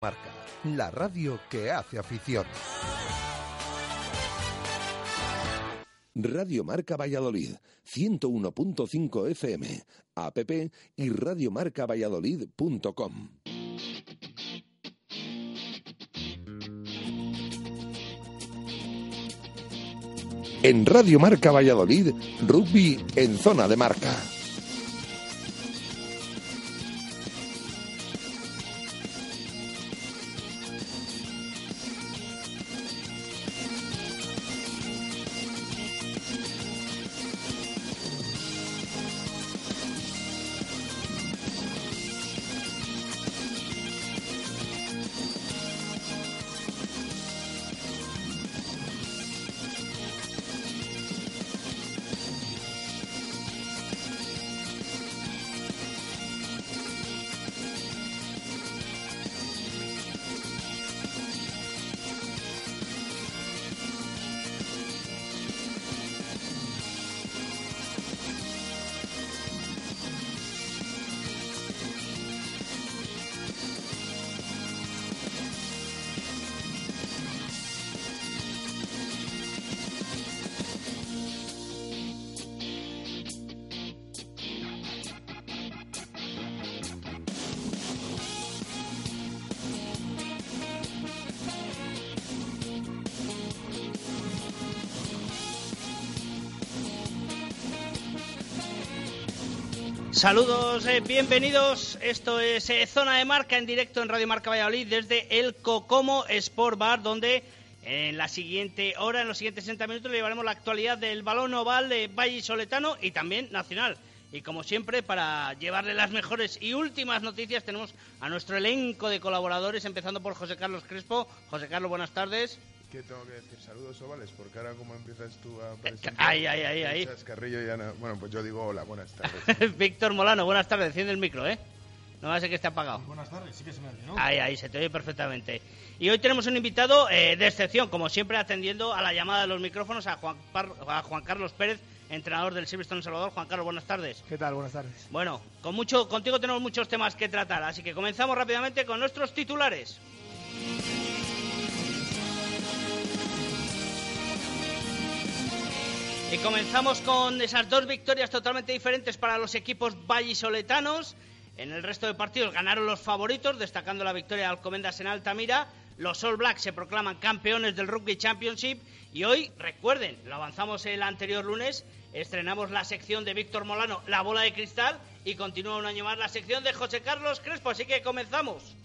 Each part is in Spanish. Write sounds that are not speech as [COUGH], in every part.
Marca, la radio que hace afición. Radio Marca Valladolid, 101.5 FM, app y radiomarcavalladolid.com. En Radio Marca Valladolid, rugby en zona de marca. Saludos, eh, bienvenidos. Esto es eh, Zona de Marca en directo en Radio Marca Valladolid desde el Cocomo Sport Bar, donde en la siguiente hora, en los siguientes 60 minutos, le llevaremos la actualidad del balón oval de Valle Soletano y también nacional. Y como siempre, para llevarle las mejores y últimas noticias, tenemos a nuestro elenco de colaboradores, empezando por José Carlos Crespo. José Carlos, buenas tardes. ¿Qué tengo que decir? Saludos ovales, porque ahora como empiezas tú a presentar... Ay, ay, ay. Chascarrillo. Bueno, pues yo digo hola, buenas [LAUGHS] tardes. Víctor Molano, buenas tardes. Enciende el micro, ¿eh? No va a ser que esté apagado. Buenas tardes, sí que se me oye, ¿no? Ahí, ahí, se te oye perfectamente. Y hoy tenemos un invitado eh, de excepción, como siempre, atendiendo a la llamada de los micrófonos a Juan, a Juan Carlos Pérez, entrenador del Silverstone Salvador. Juan Carlos, buenas tardes. ¿Qué tal? Buenas tardes. Bueno, con mucho, contigo tenemos muchos temas que tratar, así que comenzamos rápidamente con nuestros titulares. Y comenzamos con esas dos victorias totalmente diferentes para los equipos vallisoletanos. En el resto de partidos ganaron los favoritos, destacando la victoria de Alcomendas en Altamira. Los All Blacks se proclaman campeones del Rugby Championship. Y hoy, recuerden, lo avanzamos el anterior lunes, estrenamos la sección de Víctor Molano, La Bola de Cristal, y continúa un año más la sección de José Carlos Crespo. Así que comenzamos.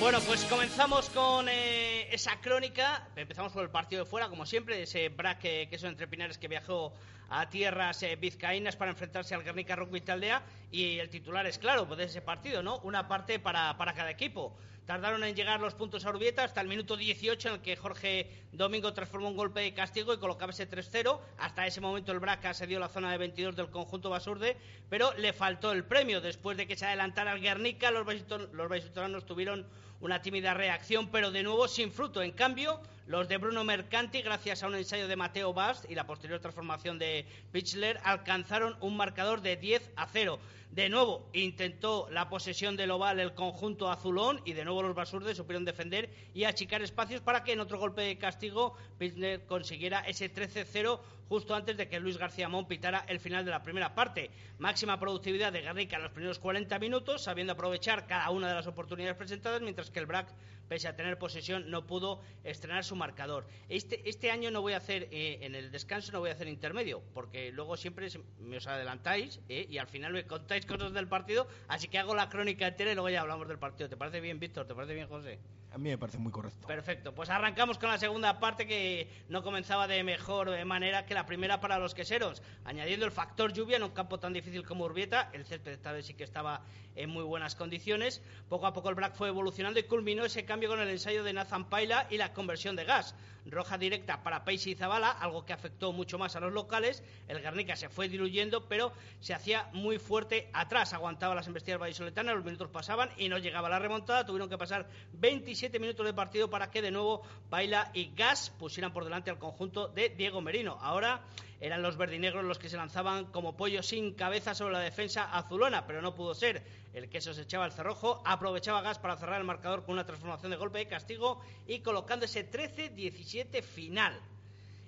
Bueno, pues comenzamos con eh, esa crónica. Empezamos por el partido de fuera, como siempre, ese braque que son entre Pinares que viajó a tierras eh, vizcaínas para enfrentarse al Guernica Rugby Taldea. Y el titular es claro, pues de ese partido, ¿no? Una parte para, para cada equipo. Tardaron en llegar los puntos a Urbieta hasta el minuto 18 en el que Jorge Domingo transformó un golpe de castigo y colocaba ese 3-0. Hasta ese momento el Braca se dio la zona de 22 del conjunto Basurde, pero le faltó el premio. Después de que se adelantara el Guernica, los vallisoletanos tuvieron una tímida reacción, pero de nuevo sin fruto. En cambio, los de Bruno Mercanti, gracias a un ensayo de Mateo Bast y la posterior transformación de Pichler, alcanzaron un marcador de 10 a 0. De nuevo intentó la posesión del oval el conjunto azulón y de nuevo los basurdes supieron defender y achicar espacios para que en otro golpe de castigo Pilsner consiguiera ese 13-0 justo antes de que Luis García Mon pitara el final de la primera parte. Máxima productividad de Garrica en los primeros 40 minutos, sabiendo aprovechar cada una de las oportunidades presentadas, mientras que el BRAC, pese a tener posesión, no pudo estrenar su marcador. Este, este año no voy a hacer, eh, en el descanso no voy a hacer intermedio, porque luego siempre me os adelantáis eh, y al final me contáis cosas del partido, así que hago la crónica entera y luego ya hablamos del partido. ¿Te parece bien, Víctor? ¿Te parece bien, José? A mí me parece muy correcto. Perfecto, pues arrancamos con la segunda parte que no comenzaba de mejor manera que la primera para los queseros, añadiendo el factor lluvia en un campo tan difícil como Urbieta, el césped esta vez sí que estaba en muy buenas condiciones, poco a poco el Black fue evolucionando y culminó ese cambio con el ensayo de Nathan Paila y la conversión de gas, roja directa para Paisi y Zabala, algo que afectó mucho más a los locales, el Guernica se fue diluyendo, pero se hacía muy fuerte atrás, aguantaba las embestidas vallisoletanas, los minutos pasaban y no llegaba la remontada, tuvieron que pasar 25 27 minutos de partido para que de nuevo Baila y Gas pusieran por delante al conjunto de Diego Merino. Ahora eran los verdinegros los que se lanzaban como pollo sin cabeza sobre la defensa azulona, pero no pudo ser. El queso se echaba el cerrojo, aprovechaba Gas para cerrar el marcador con una transformación de golpe de castigo y colocando ese 13-17 final.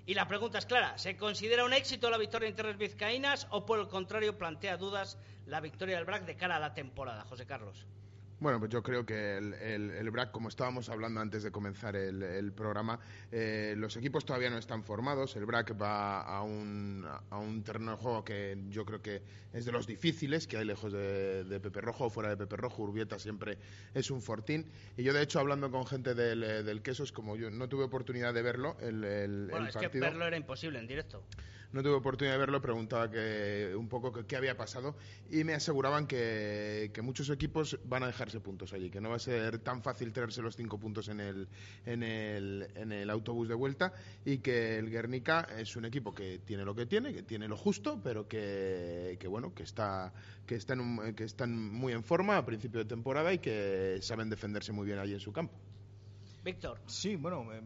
Y la pregunta es clara, ¿se considera un éxito la victoria en tierras vizcaínas o por el contrario plantea dudas la victoria del BRAC de cara a la temporada, José Carlos? Bueno, pues yo creo que el, el, BRAC, como estábamos hablando antes de comenzar el, programa, eh, los equipos todavía no están formados. El BRAC va a un, a un terreno de juego que yo creo que es de los difíciles, que hay lejos de, Pepe Rojo o fuera de Pepe Rojo. Urbieta siempre es un fortín. Y yo, de hecho, hablando con gente del, del Quesos, como yo no tuve oportunidad de verlo, el, bueno, es que verlo era imposible en directo no tuve oportunidad de verlo, preguntaba que, un poco qué había pasado y me aseguraban que, muchos equipos van a dejarse puntos allí, que no va a ser tan fácil traerse los cinco puntos en el, en el, en el autobús de vuelta y que el Guernica es un equipo que tiene lo que tiene, que tiene lo justo, pero que, bueno, que está que están, que están muy en forma a principio de temporada y que saben defenderse muy bien allí en su campo. Víctor. Sí, bueno, eh,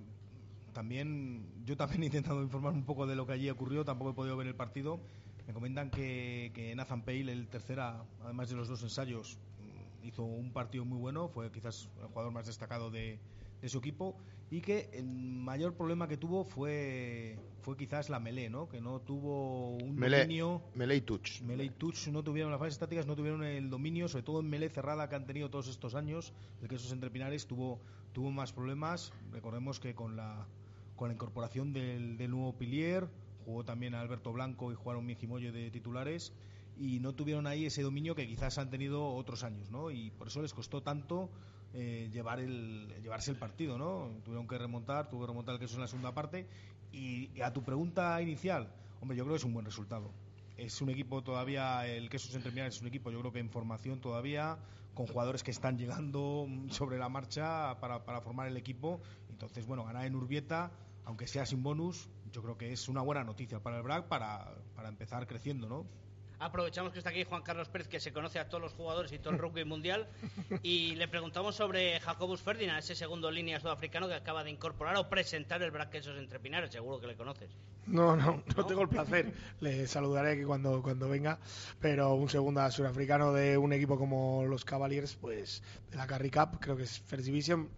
también yo también he intentado informar un poco de lo que allí ocurrió, tampoco he podido ver el partido. Me comentan que, que Nathan Pale, el tercera, además de los dos ensayos, mm, hizo un partido muy bueno, fue quizás el jugador más destacado de, su equipo y que el mayor problema que tuvo fue fue quizás la melee, ¿no? Que no tuvo un dominio. Melee touch. Melee touch no tuvieron las fases estáticas, no tuvieron el dominio, sobre todo en melee cerrada que han tenido todos estos años. El que esos entrepinares tuvo tuvo más problemas. Recordemos que con la con la incorporación del, nuevo Pilier, jugó también a Alberto Blanco y jugaron Mijimoyo de titulares y no tuvieron ahí ese dominio que quizás han tenido otros años, ¿no? Y por eso les costó tanto eh, llevar el, llevarse el partido, ¿no? Tuvieron que remontar, tuvo que remontar el queso en la segunda parte. Y, a tu pregunta inicial, hombre, yo creo que es un buen resultado. Es un equipo todavía, el queso en terminal es un equipo, yo creo que en formación todavía, con jugadores que están llegando sobre la marcha para, para formar el equipo. Entonces, bueno, ganar en Urbieta aunque sea sin bonus, yo creo que es una buena noticia para el BRAC para, para empezar creciendo, ¿no? Aprovechamos que está aquí Juan Carlos Pérez, que se conoce a todos los jugadores y todo el rugby mundial, y le preguntamos sobre Jacobus Ferdinand, ese segundo línea sudafricano que acaba de incorporar o presentar el BRAC esos entrepinares, seguro que le conoces. No, no, no, tengo el placer. Le saludaré cuando, cuando venga, pero un segundo sudafricano de un equipo como los Cavaliers, pues de la Carry Cup, creo que es First Division,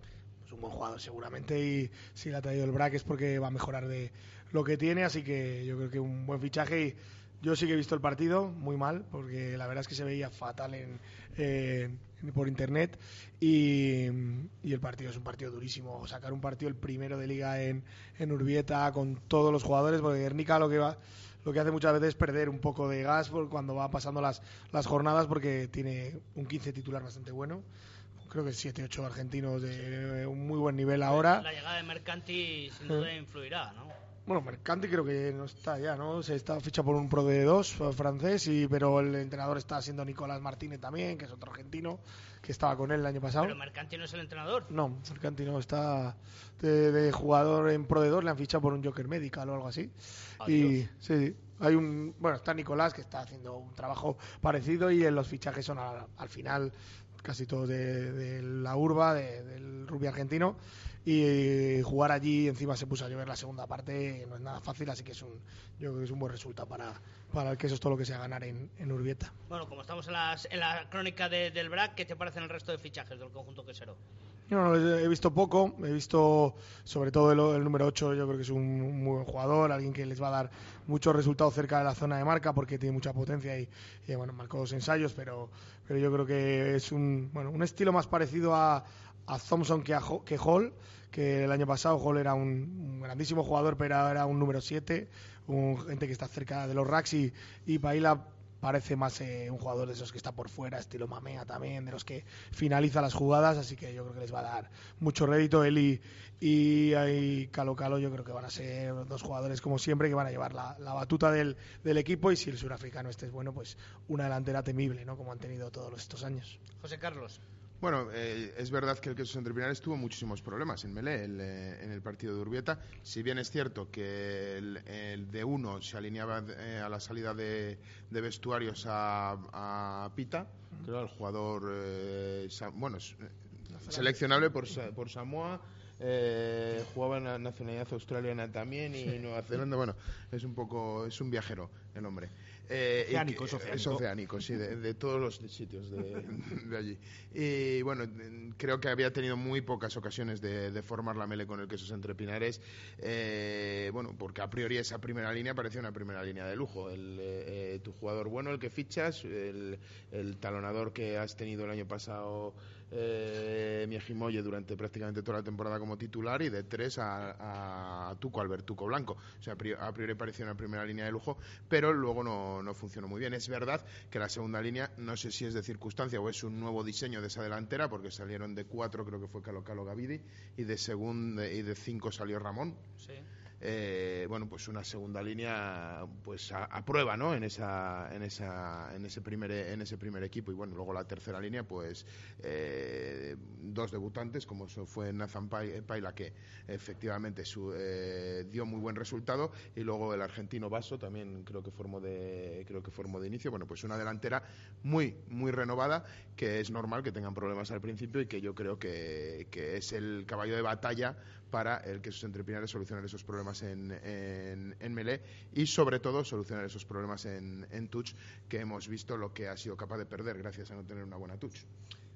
es un buen jugador seguramente y si le ha traído el Brack es porque va a mejorar de lo que tiene, así que yo creo que un buen fichaje y yo sí que he visto el partido muy mal porque la verdad es que se veía fatal en, eh, por internet y, el partido es un partido durísimo. Sacar un partido el primero de liga en, en Urbieta con todos los jugadores, porque Guernica lo que va lo que hace muchas veces es perder un poco de gas cuando va pasando las, las jornadas porque tiene un 15 titular bastante bueno creo que 7, 8 argentinos de un muy buen nivel ahora. La llegada de Mercanti sin duda influirá, ¿no? Bueno, Mercanti creo que no está ya, ¿no? Se está fichado por un Pro de 2 francés, y, pero el entrenador está siendo Nicolás Martínez también, que es otro argentino, que estaba con él el año pasado. ¿Pero Mercanti no es el entrenador? No, Mercanti no, está de, jugador en Pro de 2, le han fichado por un Joker Medical o algo así. Y sí, hay un, bueno, está Nicolás que está haciendo un trabajo parecido y en los fichajes son al final casi todos de, la urba, del rugby argentino. Y jugar allí, encima se puso a llover la segunda parte, no es nada fácil, así que es un, yo creo que es un buen resultado para, para el que eso es todo lo que sea ganar en, en Urbieta. Bueno, como estamos en, en la crónica del BRAC, ¿qué te parecen el resto de fichajes del conjunto quesero? No, he visto poco, he visto sobre todo el, número 8, yo creo que es un, muy buen jugador, alguien que les va a dar muchos resultados cerca de la zona de marca porque tiene mucha potencia y, bueno, marcó dos ensayos, pero, pero yo creo que es un, bueno, un estilo más parecido a, a Thompson que, a, que Hall, que el año pasado Hall era un, grandísimo jugador, pero era un número 7, un gente que está cerca de los racks y, y Paila parece más eh, un jugador de esos que está por fuera, estilo Mamea también, de los que finaliza las jugadas, así que yo creo que les va a dar mucho rédito él y, y, Calo Calo, yo creo que van a ser dos jugadores como siempre que van a llevar la, batuta del, del, equipo y si el surafricano este es bueno, pues una delantera temible, ¿no? Como han tenido todos estos años. José Carlos. Bueno, eh, es verdad que el Quesos Entre tuvo muchísimos problemas en Melé, eh, en el partido de Urbieta. Si bien es cierto que el, de uno se alineaba eh, a la salida de, vestuarios a, Pita, creo, el jugador, bueno, seleccionable por, por Samoa. jugaba en la nacionalidad australiana también y Nueva Zelanda. Bueno, es un poco, es un viajero el hombre. Eh, oceánico, es oceánico. Es oceánico, sí, de, todos los sitios de, allí. Y bueno, creo que había tenido muy pocas ocasiones de, formar la mele con el quesos entre pinares. Eh, bueno, porque a priori esa primera línea parecía una primera línea de lujo. El, eh, tu jugador bueno, el que fichas, el, el talonador que has tenido el año pasado eh, Miejimoye durante prácticamente toda la temporada como titular y de tres a, a Tuco, Albertuco Blanco. O sea, a priori parecía una primera línea de lujo, pero luego no, no funcionó muy bien. Es verdad que la segunda línea, no sé si es de circunstancia o es un nuevo diseño de esa delantera, porque salieron de cuatro, creo que fue Calo Calo Gavidi, y de, segundo y de cinco salió Ramón. Sí. Eh, bueno, pues una segunda línea pues a, prueba, ¿no? En esa, en esa, en ese primer, en ese primer equipo y bueno, luego la tercera línea, pues eh, dos debutantes como fue Nathan Paila que efectivamente eh, dio muy buen resultado y luego el argentino Vaso también creo que formó de, creo que formó de inicio. Bueno, pues una delantera muy, muy renovada que es normal que tengan problemas al principio y que yo creo que, que es el caballo de batalla para el que sus entrepinares solucionar esos problemas en, en, en Melee y sobre todo solucionar esos problemas en, en Touch que hemos visto lo que ha sido capaz de perder gracias a no tener una buena Touch.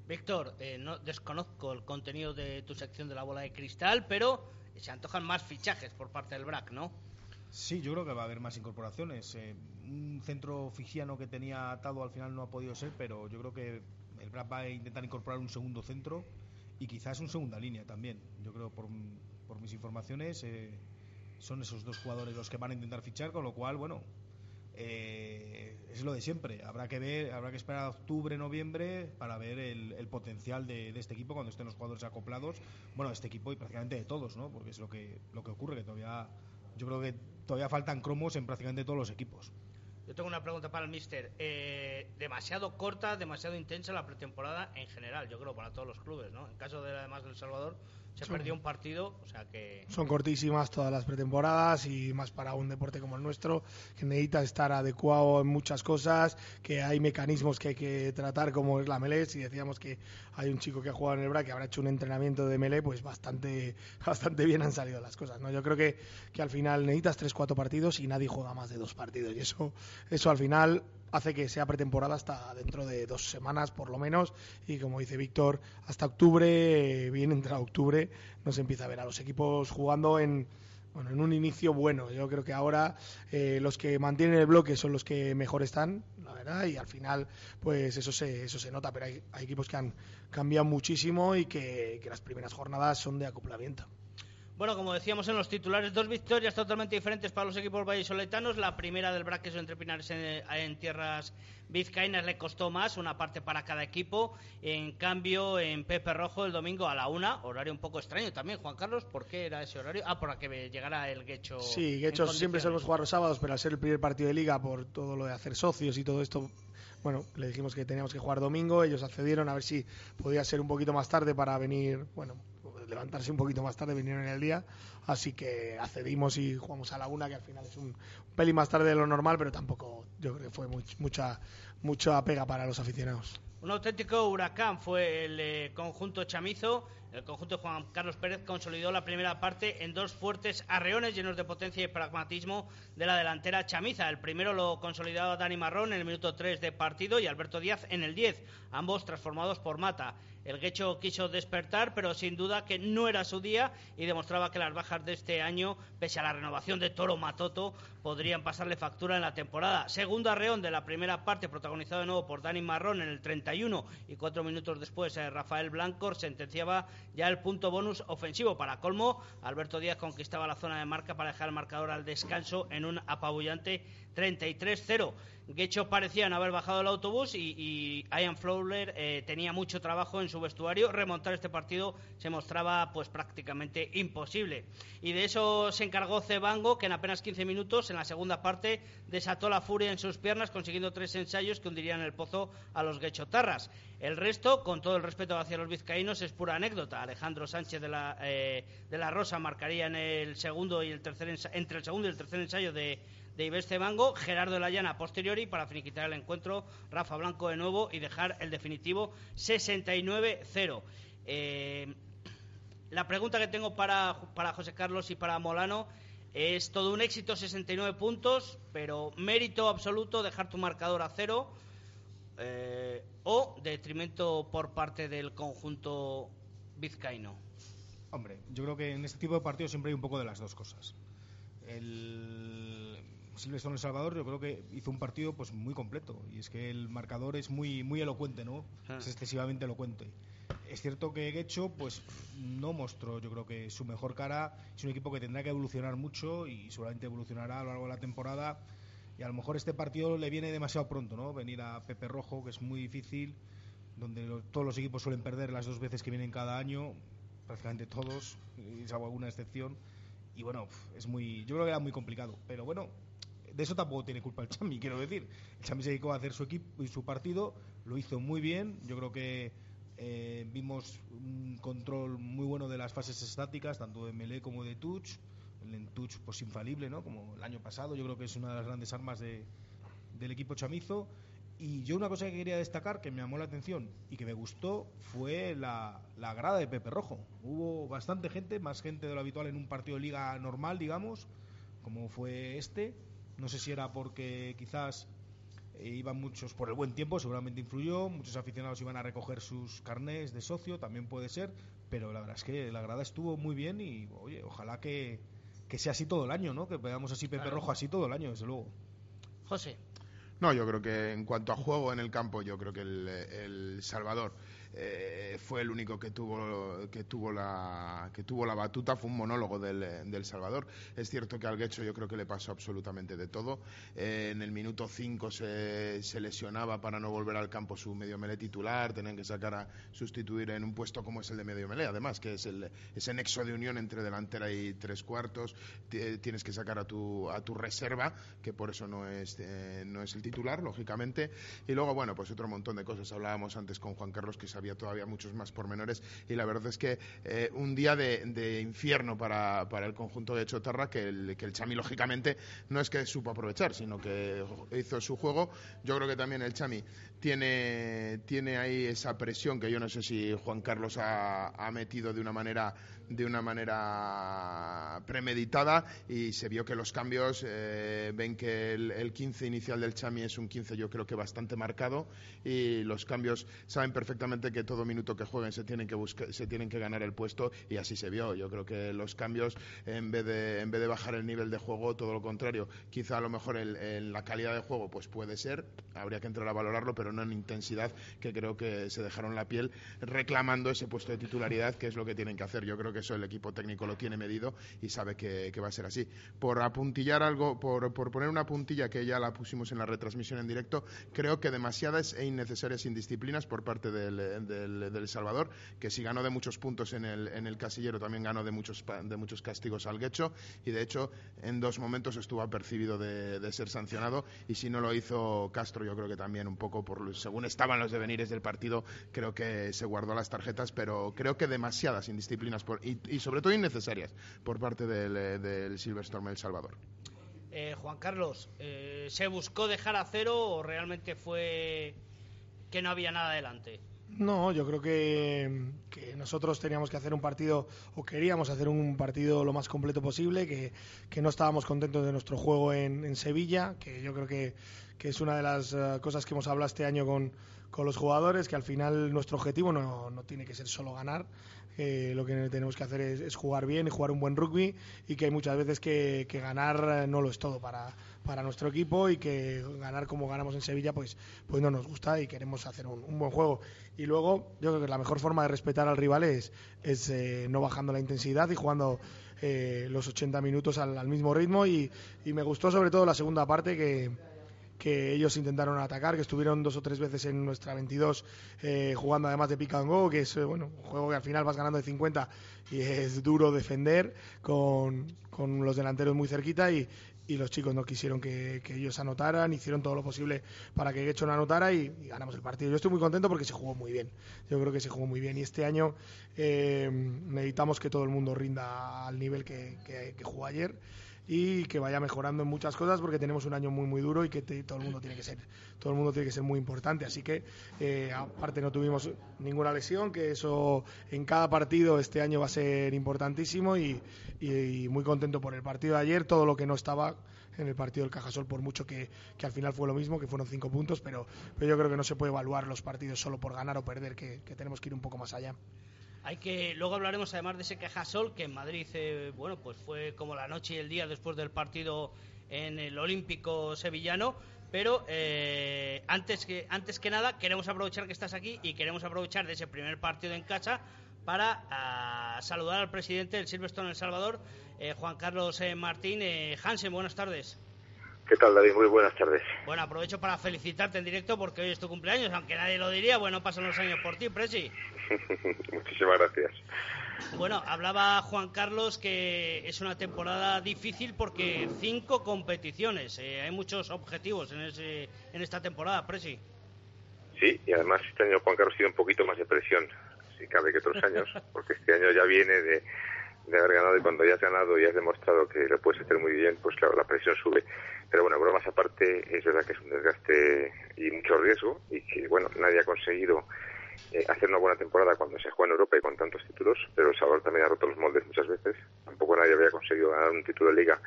Víctor, eh, no desconozco el contenido de tu sección de la bola de cristal, pero se antojan más fichajes por parte del BRAC, ¿no? Sí, yo creo que va a haber más incorporaciones. Eh, un centro fijiano que tenía atado al final no ha podido ser, pero yo creo que el BRAC va a intentar incorporar un segundo centro y quizás un segunda línea también. Yo creo, por, por mis informaciones, eh, son esos dos jugadores los que van a intentar fichar, con lo cual, bueno, eh, es lo de siempre. Habrá que ver, habrá que esperar a octubre, noviembre para ver el, potencial de, este equipo cuando estén los jugadores acoplados. Bueno, este equipo y prácticamente de todos, ¿no? Porque es lo que lo que ocurre que todavía, yo creo que todavía faltan cromos en prácticamente todos los equipos. Yo tengo una pregunta para el Mister. Eh, demasiado corta, demasiado intensa la pretemporada en general, yo creo, para todos los clubes, ¿no? En caso de además del Salvador, se perdió un partido, o sea que... Son cortísimas todas las pretemporadas y más para un deporte como el nuestro, que necesita estar adecuado en muchas cosas, que hay mecanismos que hay que tratar como es la melee. Si decíamos que hay un chico que ha jugado en el BRA que habrá hecho un entrenamiento de melee, pues bastante, [LAUGHS] bastante bien han salido las cosas. ¿no? Yo creo que, que al final necesitas tres, cuatro partidos y nadie juega más de dos partidos. Y eso, eso al final hace que sea pretemporada hasta dentro de dos semanas por lo menos y como dice Víctor hasta octubre bien entrado octubre nos empieza a ver a los equipos jugando en bueno, en un inicio bueno. Yo creo que ahora eh, los que mantienen el bloque son los que mejor están, la verdad, y al final, pues eso se, eso se nota. Pero hay, equipos que han cambiado muchísimo y que las primeras jornadas son de acoplamiento. Bueno, como decíamos en los titulares, dos victorias totalmente diferentes para los equipos vallisoletanos. La primera del Braqueso entre Pinares en, tierras vizcaínas le costó más, una parte para cada equipo. En cambio, en Pepe Rojo el domingo a la una, horario un poco extraño también, Juan Carlos. ¿Por qué era ese horario? Ah, para que llegara el Guecho. Sí, Guecho siempre solemos jugar los sábados, pero al ser el primer partido de liga, por todo lo de hacer socios y todo esto, bueno, le dijimos que teníamos que jugar domingo, ellos accedieron a ver si podía ser un poquito más tarde para venir, bueno, levantarse un poquito más tarde, vinieron en el día, así que accedimos y jugamos a la una, que al final es un, peli más tarde de lo normal, pero tampoco yo creo que fue mucha, mucha pega para los aficionados. Un auténtico huracán fue el eh, conjunto chamizo el conjunto de Juan Carlos Pérez consolidó la primera parte en dos fuertes arreones llenos de potencia y pragmatismo de la delantera chamiza. El primero lo consolidaba Dani Marrón en el minuto 3 de partido y Alberto Díaz en el 10, ambos transformados por Mata. El Guecho quiso despertar, pero sin duda que no era su día y demostraba que las bajas de este año, pese a la renovación de Toro Matoto, podrían pasarle factura en la temporada. Segundo arreón de la primera parte, protagonizado de nuevo por Dani Marrón en el 31 y cuatro minutos después eh, Rafael Blancor sentenciaba ya el punto bonus ofensivo. Para colmo, Alberto Díaz conquistaba la zona de marca para dejar el marcador al descanso en un apabullante 33-0. Gecho parecía no haber bajado el autobús y, y Ian Fowler eh, tenía mucho trabajo en su vestuario. Remontar este partido se mostraba pues prácticamente imposible. Y de eso se encargó Cebango, que en apenas 15 minutos, en la segunda parte, desató la furia en sus piernas, consiguiendo tres ensayos que hundirían el pozo a los Gechotarras. El resto, con todo el respeto hacia los vizcaínos, es pura anécdota. Alejandro Sánchez de la, eh, de la Rosa marcaría en el segundo y el tercer entre el segundo y el tercer ensayo de de Ives Cebango, Gerardo de la Llana posteriori para finiquitar el encuentro, Rafa Blanco de nuevo y dejar el definitivo 69-0. Eh, la pregunta que tengo para, para José Carlos y para Molano es todo un éxito, 69 puntos, pero mérito absoluto dejar tu marcador a cero eh, o detrimento por parte del conjunto vizcaíno. Hombre, yo creo que en este tipo de partidos siempre hay un poco de las dos cosas. El, Silvestre El Salvador yo creo que hizo un partido pues muy completo y es que el marcador es muy muy elocuente, ¿no? Ah. Es excesivamente elocuente. Es cierto que Gecho pues no mostró yo creo que su mejor cara, es un equipo que tendrá que evolucionar mucho y seguramente evolucionará a lo largo de la temporada y a lo mejor este partido le viene demasiado pronto, ¿no? Venir a Pepe Rojo, que es muy difícil, donde lo- todos los equipos suelen perder las dos veces que vienen cada año, prácticamente todos, y salvo alguna excepción. Y bueno, es muy, yo creo que era muy complicado. Pero bueno, de eso tampoco tiene culpa el Chami, quiero decir. El Chami se dedicó a hacer su equipo y su partido, lo hizo muy bien. Yo creo que eh, vimos un control muy bueno de las fases estáticas, tanto de melee como de touch. El en touch, pues infalible, ¿no? Como el año pasado, yo creo que es una de las grandes armas de, del equipo chamizo. Y yo una cosa que quería destacar, que me llamó la atención y que me gustó, fue la, la grada de Pepe Rojo. Hubo bastante gente, más gente de lo habitual en un partido de liga normal, digamos, como fue este. No sé si era porque quizás eh, iban muchos por el buen tiempo, seguramente influyó, muchos aficionados iban a recoger sus carnés de socio, también puede ser, pero la verdad es que la grada estuvo muy bien y, oye, ojalá que, que sea así todo el año, ¿no? Que veamos así Pepe Claro. Rojo así todo el año, desde luego. José. No, yo creo que en cuanto a juego en el campo, yo creo que el, el Salvador eh, fue el único que tuvo que tuvo la que tuvo la batuta, fue un monólogo del, del Salvador. Es cierto que al Guecho yo creo que le pasó absolutamente de todo. Eh, en el minuto 5 se, se lesionaba para no volver al campo su medio melé titular, tenían que sacar a sustituir en un puesto como es el de medio melé, además, que es el, ese nexo de unión entre delantera y tres cuartos. T- Tienes que sacar a tu, a tu reserva, que por eso no es, eh, no es el titular, lógicamente. Y luego, bueno, pues otro montón de cosas. Hablábamos antes con Juan Carlos que sabía todavía muchos más pormenores y la verdad es que eh, un día de, de infierno para, para el conjunto de Chotarra que el, que el Chami, lógicamente, no es que supo aprovechar, sino que hizo su juego. Yo creo que también el Chami tiene, tiene ahí esa presión que yo no sé si Juan Carlos ha, ha metido de una manera de una manera premeditada y se vio que los cambios eh, ven que el, el 15 inicial del Chami es un 15 yo creo que bastante marcado y los cambios saben perfectamente que todo minuto que jueguen se tienen que buscar, se tienen que ganar el puesto y así se vio. Yo creo que los cambios en vez de en vez de bajar el nivel de juego todo lo contrario. Quizá a lo mejor el- el- la calidad de juego pues puede ser habría que entrar a valorarlo pero no en intensidad que creo que se dejaron la piel reclamando ese puesto de titularidad que es lo que tienen que hacer. Yo creo que eso el equipo técnico lo tiene medido y sabe que, va a ser así. Por apuntillar algo por, por poner una puntilla que ya la pusimos en la retransmisión en directo creo que demasiadas e innecesarias indisciplinas por parte del, del, Salvador que si ganó de muchos puntos en el, en el casillero también ganó de muchos de muchos castigos al Guecho y de hecho en dos momentos estuvo apercibido de, de ser sancionado y si no lo hizo Castro yo creo que también un poco por según estaban los devenires del partido creo que se guardó las tarjetas pero creo que demasiadas indisciplinas por, y, y sobre todo innecesarias por parte del, eh, del Silverstorm El Salvador Eh, Juan Carlos, eh, ¿se buscó dejar a cero o realmente fue que no había nada adelante? No, yo creo que, que nosotros teníamos que hacer un partido, o queríamos hacer un partido lo más completo posible, que, que no estábamos contentos de nuestro juego en, en Sevilla, que yo creo que, que es una de las cosas que hemos hablado este año con, con los jugadores, que al final nuestro objetivo no, no tiene que ser solo ganar, que lo que tenemos que hacer es, jugar bien y jugar un buen rugby y que hay muchas veces que, que ganar eh, no lo es todo para, para nuestro equipo y que ganar como ganamos en Sevilla pues, pues no nos gusta y queremos hacer un, buen juego. Y luego yo creo que la mejor forma de respetar al rival es, es eh, no bajando la intensidad y jugando eh, los 80 minutos al, mismo ritmo y, y me gustó sobre todo la segunda parte que que ellos intentaron atacar, que estuvieron dos o tres veces en nuestra 22 eh, jugando además de pick and go, que es eh, bueno, un juego que al final vas ganando de 50 y es duro defender con, con los delanteros muy cerquita y, y los chicos no quisieron que, ellos anotaran, hicieron todo lo posible para que Gecho no anotara y, ganamos el partido. Yo estoy muy contento porque se jugó muy bien. Yo creo que se jugó muy bien y este año eh, necesitamos que todo el mundo rinda al nivel que jugó ayer y que vaya mejorando en muchas cosas porque tenemos un año muy muy duro y que todo el mundo tiene que ser todo el mundo tiene que ser muy importante. Así que eh, aparte no tuvimos ninguna lesión que eso en cada partido este año va a ser importantísimo y, muy contento por el partido de ayer. Todo lo que no estaba en el partido del Cajasol por mucho que, que al final fue lo mismo que fueron cinco puntos pero, pero yo creo que no se puede evaluar los partidos solo por ganar o perder que tenemos que ir un poco más allá hay que luego hablaremos además de ese Cajasol que en Madrid eh, bueno pues fue como la noche y el día después del partido en el Olímpico sevillano pero eh, antes que antes que nada queremos aprovechar que estás aquí y queremos aprovechar de ese primer partido en casa para ah, saludar al presidente del Silverstone El Salvador eh, Juan Carlos Martín. Hansen buenas tardes ¿Qué tal, David? Muy buenas tardes. Bueno, aprovecho para felicitarte en directo porque hoy es tu cumpleaños, aunque nadie lo diría. Bueno, pasan los años por ti, Presi. [LAUGHS] Muchísimas gracias. Bueno, hablaba Juan Carlos que es una temporada difícil porque cinco competiciones. Eh, hay muchos objetivos en, ese, en esta temporada, Presi. Sí, y además este año Juan Carlos tiene un poquito más de presión, si cabe que otros años, [LAUGHS] porque este año ya viene de, de haber ganado y cuando ya has ganado y has demostrado que lo puedes hacer muy bien, pues claro, la presión sube. Pero bueno, bromas aparte, es verdad que es un desgaste y mucho riesgo y que, bueno, nadie ha conseguido eh, hacer una buena temporada cuando se juega en Europa y con tantos títulos, pero El Salvador también ha roto los moldes muchas veces. Tampoco nadie había conseguido ganar un título de liga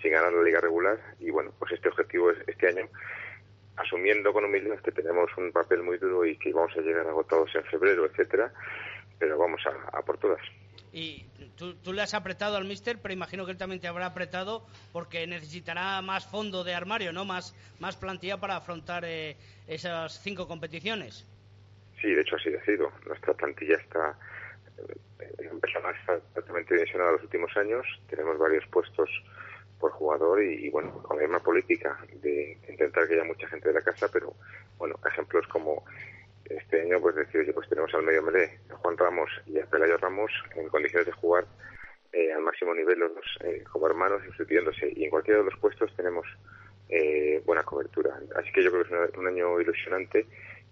sin ganar la liga regular y bueno, pues este objetivo es este año asumiendo con humildad que tenemos un papel muy duro y que vamos a llegar agotados en febrero, etcétera, pero vamos a, a por todas. Y tú, le has apretado al mister, pero imagino que él también te habrá apretado porque necesitará más fondo de armario, ¿no? Más, más plantilla para afrontar eh, esas cinco competiciones. Sí, de hecho así ha sido. Nuestra plantilla está eh, empezando a estar totalmente dimensionada los últimos años. Tenemos varios puestos por jugador y, bueno, con la misma política de intentar que haya mucha gente de la casa, pero bueno, ejemplos como este año pues decir pues tenemos al medio melee a Juan Ramos y a Pelayo Ramos en condiciones de jugar eh, al máximo nivel los eh, como hermanos sustituyéndose y en cualquiera de los puestos tenemos eh, buena cobertura así que yo creo que es un, año ilusionante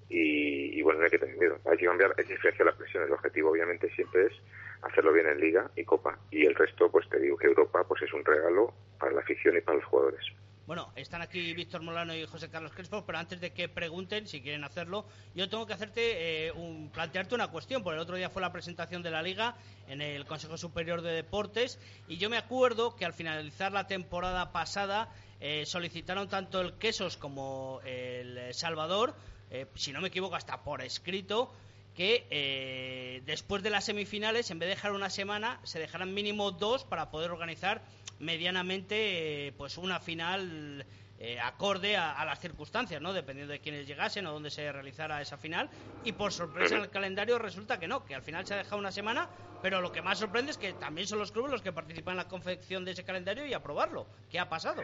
y, bueno no hay que tener miedo. Hay que cambiar hay que diferenciar la presión. El objetivo obviamente siempre es hacerlo bien en Liga y Copa. Y el resto pues te digo que Europa pues es un regalo para la afición y para los jugadores bueno, están aquí Víctor Molano y José Carlos Crespo, pero antes de que pregunten, si quieren hacerlo, yo tengo que hacerte eh, un, plantearte una cuestión, porque el otro día fue la presentación de la Liga en el Consejo Superior de Deportes, y yo me acuerdo que al finalizar la temporada pasada eh, solicitaron tanto el Quesos como el Salvador, eh, si no me equivoco, hasta por escrito, que después de las semifinales, en vez de dejar una semana, se dejaran mínimo dos para poder organizar medianamente eh, pues una final eh, acorde a, las circunstancias, ¿no? Dependiendo de quiénes llegasen o dónde se realizara esa final. Y por sorpresa en el calendario resulta que no, que al final se ha dejado una semana, pero lo que más sorprende es que también son los clubes los que participan en la confección de ese calendario y aprobarlo. ¿Qué ha pasado?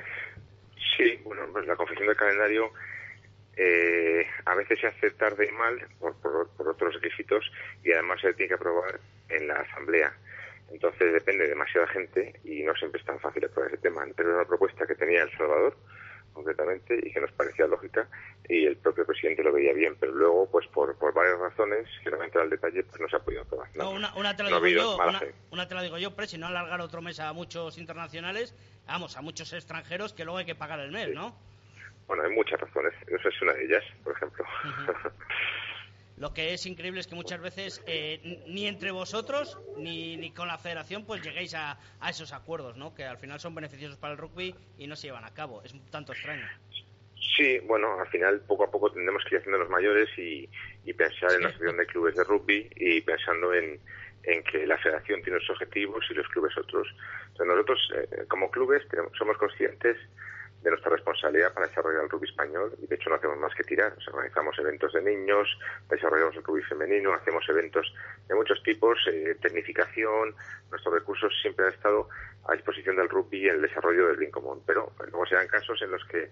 Sí, bueno, pues la confección del calendario eh, a veces se hace tarde y mal por, por otros requisitos y además se tiene que aprobar en la asamblea. Entonces depende de demasiada gente y no siempre es tan fácil aprobar ese tema. Pero era una propuesta que tenía El Salvador, concretamente, y que nos parecía lógica, y el propio presidente lo veía bien, pero luego, pues por, por varias razones, que no me entrar al detalle, pues no se ha podido aprobar. No, una, una, te lo digo yo, una, te lo digo yo, pero si no alargar otro mes a muchos internacionales, vamos, a muchos extranjeros que luego hay que pagar el mes, ¿no? Bueno, hay muchas razones, esa es una de ellas, por ejemplo. Lo que es increíble es que muchas veces eh, ni entre vosotros ni, ni, con la federación pues lleguéis a, a, esos acuerdos, ¿no? Que al final son beneficiosos para el rugby y no se llevan a cabo. Es un tanto extraño. Sí, bueno, al final poco a poco tendremos que ir haciendo los mayores y, y pensar en la asociación de clubes de rugby y pensando en, en que la federación tiene sus objetivos y los clubes otros. Entonces nosotros, eh, como clubes, somos conscientes de nuestra responsabilidad para desarrollar el rugby español. Y de hecho no hacemos más que tirar. organizamos eventos de niños, desarrollamos el rugby femenino, hacemos eventos de muchos tipos, eh, tecnificación, nuestros recursos siempre han estado a disposición del rugby y el desarrollo del bien común, pero luego se dan casos en los que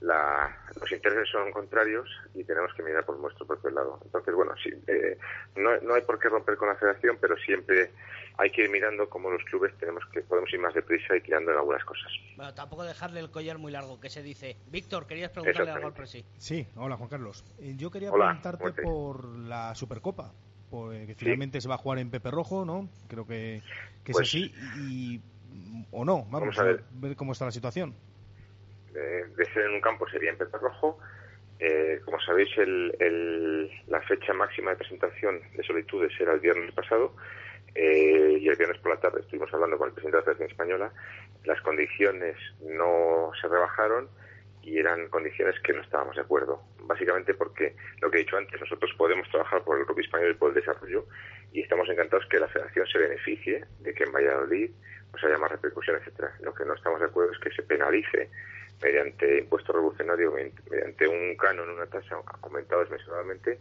los intereses son contrarios y tenemos que mirar por nuestro propio lado. Entonces, bueno, sí, eh, no, no, hay por qué romper con la federación, pero siempre hay que ir mirando cómo los clubes tenemos que podemos ir más deprisa y tirando en algunas cosas. Bueno, tampoco dejarle el collar muy largo, que se dice. Víctor, querías preguntarle algo al presi. Sí, hola Juan Carlos. Eh, yo quería preguntarte por la Supercopa, pues, que finalmente se va a jugar en Pepe Rojo, ¿no? Creo que, que es pues así y o no. Vamos, a ver cómo está la situación de, ser en un campo sería en Pepe Rojo. Eh, como sabéis, el, la fecha máxima de presentación de solicitudes era el viernes pasado eh, y el viernes por la tarde estuvimos hablando con el presidente de la Federación Española. Las condiciones no se rebajaron y eran condiciones que no estábamos de acuerdo. Básicamente porque, lo que he dicho antes, nosotros podemos trabajar por el rugby español y por el desarrollo y estamos encantados que la federación se beneficie de que en Valladolid pues haya más repercusión, etcétera. Lo que no estamos de acuerdo es que se penalice mediante impuesto revolucionario, mediante un canon, una tasa aumentada desmesuradamente,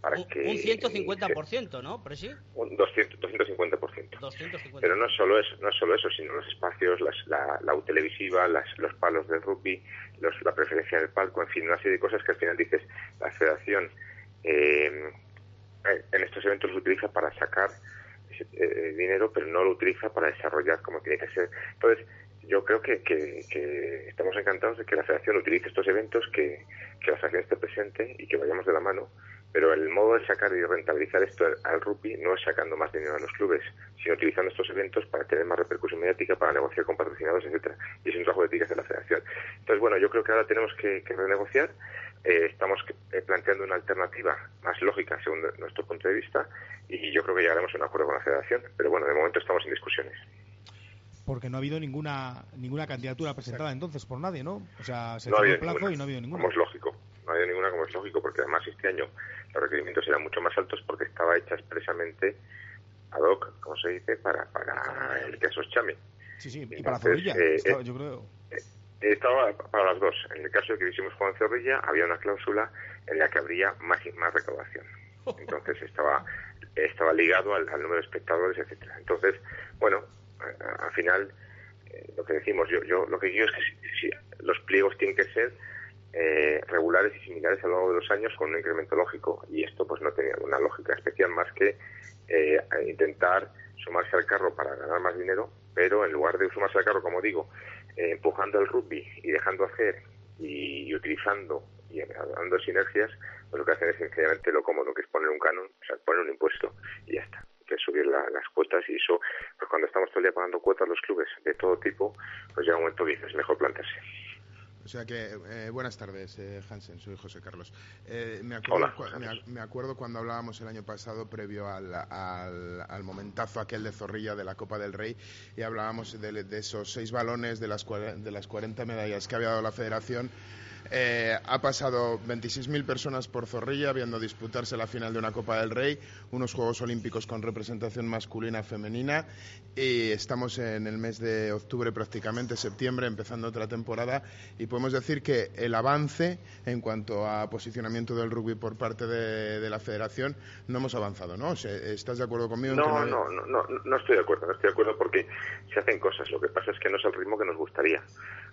para un, que... Un 150%, ¿no? ¿Pero sí? Un 200, 250%. 250%. Pero no solo eso, no solo eso, sino los espacios, las, la, la televisiva, las, los palos de rugby, los, la preferencia del palco, en fin, una serie de cosas que al final dices, la federación eh, en estos eventos lo utiliza para sacar eh, dinero, pero no lo utiliza para desarrollar como tiene que ser. Entonces, yo creo que, que, estamos encantados de que la federación utilice estos eventos, que, la federación esté presente y que vayamos de la mano. Pero el modo de sacar y rentabilizar esto al rugby no es sacando más dinero a los clubes, sino utilizando estos eventos para tener más repercusión mediática, para negociar con patrocinadores, etcétera. Y es un trabajo de ética de la federación. Entonces, bueno, yo creo que ahora tenemos que, renegociar. Eh, estamos eh, planteando una alternativa más lógica según nuestro punto de vista y yo creo que llegaremos a un acuerdo con la federación. Pero bueno, de momento estamos en discusiones porque no ha habido ninguna ninguna candidatura presentada entonces por nadie, ¿no? O sea, se no el plazo y no ha habido ninguna. Como es lógico, no ha habido ninguna como es lógico, porque además este año los requerimientos eran mucho más altos porque estaba hecha expresamente ad hoc, como se dice, para, para el caso Chami. Sí, sí, y para Zorrilla, eh, estaba, yo creo. Eh, estaba para las dos. En el caso de que hicimos Juan Zorrilla, había una cláusula en la que habría más, más recaudación. [LAUGHS] Entonces estaba estaba ligado al, al número de espectadores, etcétera. Entonces, bueno, al final eh, lo que decimos yo yo lo que quiero es que si, los pliegos tienen que ser eh, regulares y similares a lo largo de los años con un incremento lógico. Y esto pues no tenía una lógica especial más que eh, intentar sumarse al carro para ganar más dinero pero en lugar de sumarse al carro como digo empujando el rugby y dejando hacer y, utilizando y dando sinergias pues lo que hacen es sencillamente lo cómodo que es poner un canon o sea poner un impuesto y ya está que subir las cuotas y eso, pues cuando estamos todo el día pagando cuotas los clubes de todo tipo, pues llega un momento que es mejor plantearse. O sea que, eh, buenas tardes, eh, Hansen, soy José Carlos. Eh, me, acuerdo, me, acuerdo cuando hablábamos el año pasado, previo al, al, momentazo aquel de Zorrilla de la Copa del Rey, y hablábamos de, de esos seis balones, de las, de las 40 medallas que había dado la Federación. Eh, ha pasado 26.000 personas por Zorrilla viendo disputarse la final de una Copa del Rey, unos Juegos Olímpicos con representación masculina femenina y estamos en el mes de octubre prácticamente, septiembre, empezando otra temporada y podemos decir que el avance en cuanto a posicionamiento del rugby por parte de, la federación no hemos avanzado, ¿no? ¿Estás de acuerdo conmigo? No, no, no, no, no estoy de acuerdo, no estoy de acuerdo porque se hacen cosas, lo que pasa es que no es el ritmo que nos gustaría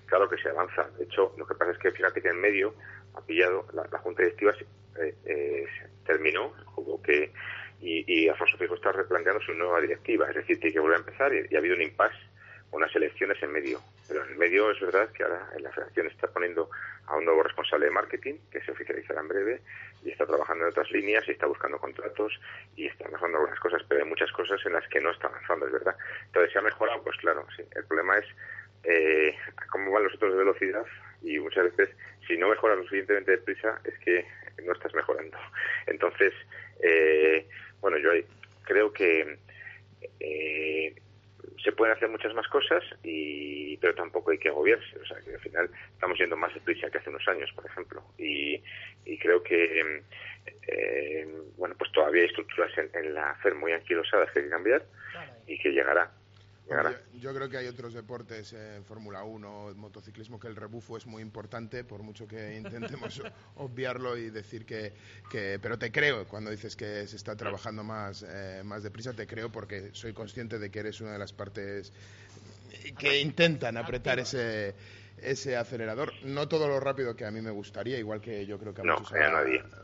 claro que se avanza. De hecho, lo que pasa es que fíjate que en medio ha pillado, la, Junta Directiva eh, eh, terminó, jugó que, y, y Alfonso Fijo está replanteando su nueva directiva, es decir, tiene que volver a empezar y, ha habido un impasse, unas elecciones en medio. Pero en medio es verdad que ahora la Federación está poniendo a un nuevo responsable de marketing, que se oficializará en breve, y está trabajando en otras líneas y está buscando contratos y está mejorando algunas cosas, pero hay muchas cosas en las que no está avanzando, es verdad. Entonces, ¿se ha mejorado? Pues claro, sí. El problema es eh, cómo van los otros de velocidad y muchas veces si no mejoras lo suficientemente deprisa es que no estás mejorando. Entonces, eh, bueno, yo creo que eh, se pueden hacer muchas más cosas, y, pero tampoco hay que agobiarse. O sea, que al final estamos yendo más deprisa que hace unos años, por ejemplo. Y, creo que, eh, bueno, pues todavía hay estructuras en, la FER muy anquilosadas que hay que cambiar y que llegará Yo, creo que hay otros deportes en Fórmula 1, motociclismo, que el rebufo es muy importante, por mucho que [LAUGHS] intentemos obviarlo y decir que, que, Pero te creo cuando dices que se está trabajando más, eh, más deprisa, te creo porque soy consciente de que eres una de las partes que intentan apretar ese ese acelerador. No todo lo rápido que a mí me gustaría, igual que yo creo que a,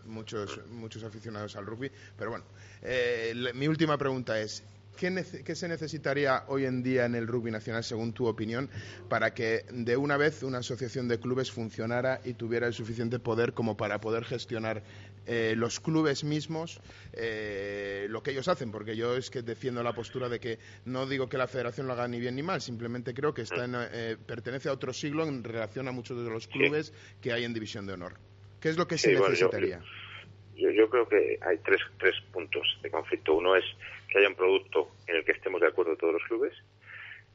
muchos, muchos, aficionados al rugby. Pero bueno, eh, mi última pregunta es, ¿Qué, se necesitaría hoy en día en el rugby nacional, según tu opinión, para que de una vez una asociación de clubes funcionara y tuviera el suficiente poder como para poder gestionar eh, los clubes mismos eh, lo que ellos hacen? Porque yo es que defiendo la postura de que no digo que la federación lo haga ni bien ni mal, simplemente creo que está eh, pertenece a otro siglo en relación a muchos de los clubes que hay en División de Honor. ¿Qué es lo que se necesitaría? yo, yo, creo que hay tres, tres puntos de conflicto. Uno es que haya un producto en el que estemos de acuerdo todos los clubes,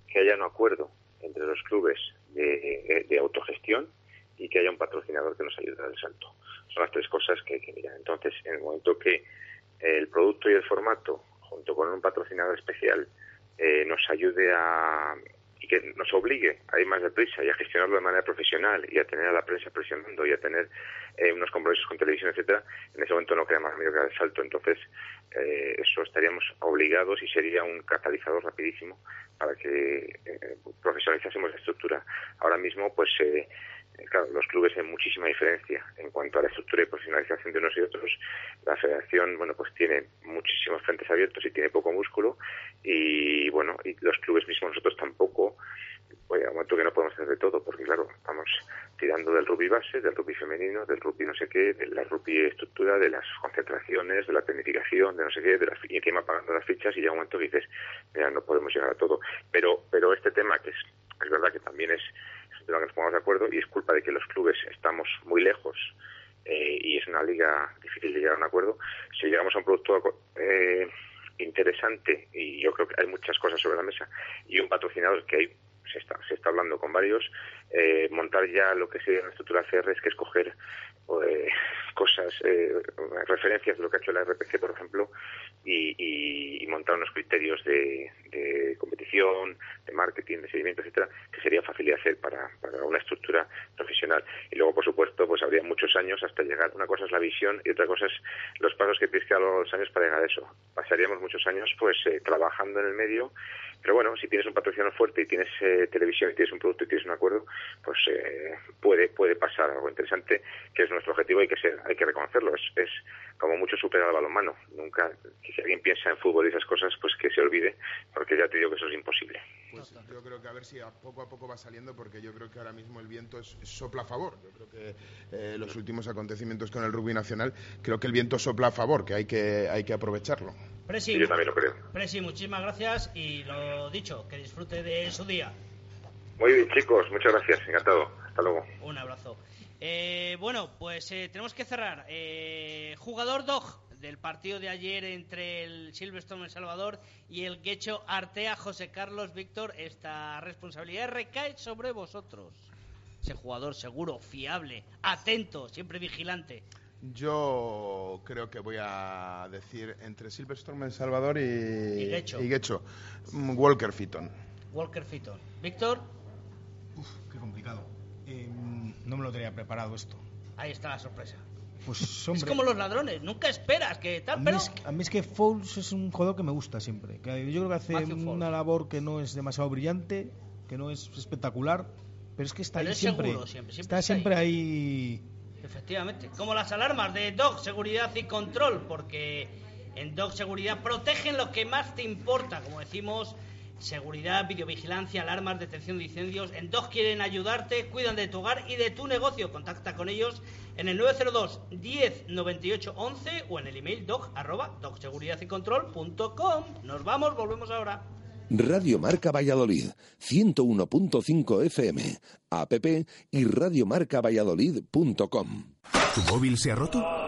que haya un acuerdo entre los clubes de, autogestión y que haya un patrocinador que nos ayude a dar el salto. Son las tres cosas que hay que mirar. Entonces, en el momento que el producto y el formato, junto con un patrocinador especial, eh, nos ayude a, que nos obligue a ir más deprisa y a gestionarlo de manera profesional y a tener a la prensa presionando y a tener eh, unos compromisos con televisión, etcétera, en ese momento no queda más medio que el salto. Entonces, eh, eso estaríamos obligados y sería un catalizador rapidísimo para que eh, profesionalizásemos la estructura. Ahora mismo, pues, eh, claro, los clubes hay muchísima diferencia en cuanto a la estructura y profesionalización de unos y otros. La federación, bueno, pues tiene muchísimos frentes abiertos y tiene poco músculo y, bueno, y los clubes mismos nosotros tampoco Oye, a momento que no podemos hacer de todo, porque claro, estamos tirando del rugby base, del rugby femenino, del rugby no sé qué, de la rugby estructura, de las concentraciones, de la planificación, de no sé qué, de las, y encima pagando las fichas y llega un momento que dices, mira, no podemos llegar a todo. Pero, pero este tema, que es, es verdad que también es, un tema que nos pongamos de acuerdo y es culpa de que los clubes estamos muy lejos eh, y es una liga difícil de llegar a un acuerdo, si llegamos a un producto eh, interesante y yo creo que hay muchas cosas sobre la mesa y un patrocinador que hay se está, se está hablando con varios, eh, montar ya lo que sería una estructura CR es que escoger eh, cosas, eh, referencias de lo que ha hecho la RPC, por ejemplo, y, montar unos criterios de, competición, de marketing, de seguimiento, etcétera, que sería fácil de hacer para, para una estructura profesional. Y luego, por supuesto, pues habría muchos años hasta llegar. Una cosa es la visión y otra cosa es los pasos que tienes que dar los años para llegar a eso. Pasaríamos muchos años, pues, trabajando en el medio pero bueno, si tienes un patrocinador fuerte y tienes eh, televisión y tienes un producto y tienes un acuerdo, pues eh, puede puede pasar algo interesante, que es nuestro objetivo y que hay que reconocerlo. Es, es como mucho superar al balonmano. Nunca, si alguien piensa en fútbol y esas cosas, pues que se olvide, porque ya te digo que eso es imposible. Pues yo creo que a ver si a poco a poco va saliendo, porque yo creo que ahora mismo el viento es, sopla a favor. Yo creo que eh, los últimos acontecimientos con el rugby nacional, creo que el viento sopla a favor, que hay que, hay que aprovecharlo. Presi, yo también lo creo. Presi, muchísimas gracias y lo dicho, que disfrute de su día. Muy bien, chicos, muchas gracias, encantado. Hasta luego. Un abrazo. Eh, bueno, pues eh, tenemos que cerrar. Eh, jugador dog del partido de ayer entre el Silverstone El Salvador y el Quecho Artea José Carlos Víctor. Esta responsabilidad recae sobre vosotros. Ese jugador seguro, fiable, atento, siempre vigilante. Yo creo que voy a decir entre Silverstone El Salvador y, y Gecho. Mm, Walker Fitton. Walker Fitton. Víctor. Uf, qué complicado. Em, no me lo tenía preparado esto. Ahí está la sorpresa. Pues, Es como los ladrones, nunca esperas que tal, pero... a mí es que Fouls es un jugador que me gusta siempre. Que yo creo que hace una labor que no es demasiado brillante, que no es espectacular, pero es que está ahí siempre. Está, siempre ahí Efectivamente, como las alarmas de Dog Seguridad y Control, porque en Dog Seguridad protegen lo que más te importa, como decimos, seguridad, videovigilancia, alarmas, detección de incendios. En Dog quieren ayudarte, cuidan de tu hogar y de tu negocio. Contacta con ellos en el 902 10 98 11 o en el email dog arroba dogseguridad.y-control.com. Nos vamos, volvemos ahora. Radio Marca Valladolid, 101.5 FM, app y radiomarcavalladolid.com. ¿Tu móvil se ha roto?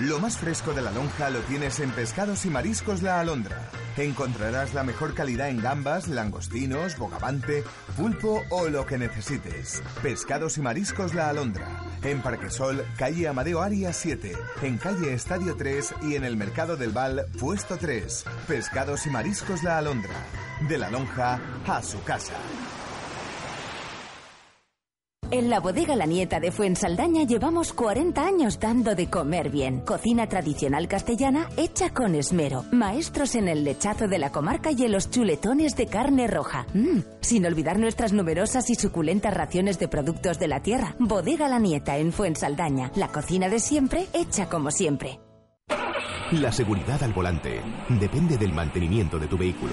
Lo más fresco de la lonja lo tienes en Pescados y Mariscos La Alondra. Encontrarás la mejor calidad en gambas, langostinos, bogavante, pulpo o lo que necesites. Pescados y Mariscos La Alondra. En Parquesol, calle Amadeo Arias 7. En calle Estadio 3 y en el Mercado del Val, puesto 3. Pescados y Mariscos La Alondra. De la lonja a su casa. En la bodega La Nieta de Fuensaldaña llevamos 40 años dando de comer bien. Cocina tradicional castellana hecha con esmero. Maestros en el lechazo de la comarca y en los chuletones de carne roja. Mm, sin olvidar nuestras numerosas y suculentas raciones de productos de la tierra. Bodega La Nieta en Fuensaldaña. La cocina de siempre hecha como siempre. La seguridad al volante depende del mantenimiento de tu vehículo.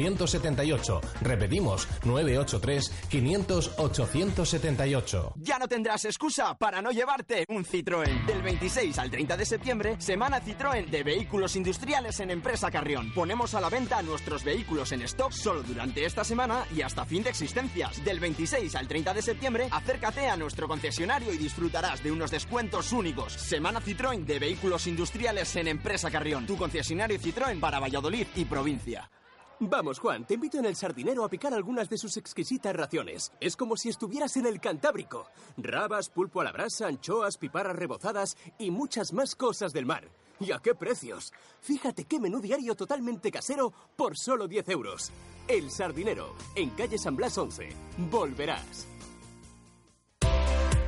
878. Repetimos, 983 500 878. Ya no tendrás excusa para no llevarte un Citroën. Del 26 al 30 de septiembre, Semana Citroën de Vehículos Industriales en Empresa Carrión. Ponemos a la venta nuestros vehículos en stock solo durante esta semana y hasta fin de existencias. Del 26 al 30 de septiembre, acércate a nuestro concesionario y disfrutarás de unos descuentos únicos. Semana Citroën de Vehículos Industriales en Empresa Carrión. Tu concesionario Citroën para Valladolid y provincia. Vamos, Juan, te invito en el sardinero a picar algunas de sus exquisitas raciones. Es como si estuvieras en el Cantábrico. Rabas, pulpo a la brasa, anchoas, piparras rebozadas y muchas más cosas del mar. ¿Y a qué precios? Fíjate qué menú diario totalmente casero por solo 10 euros. El sardinero, en calle San Blas 11. Volverás.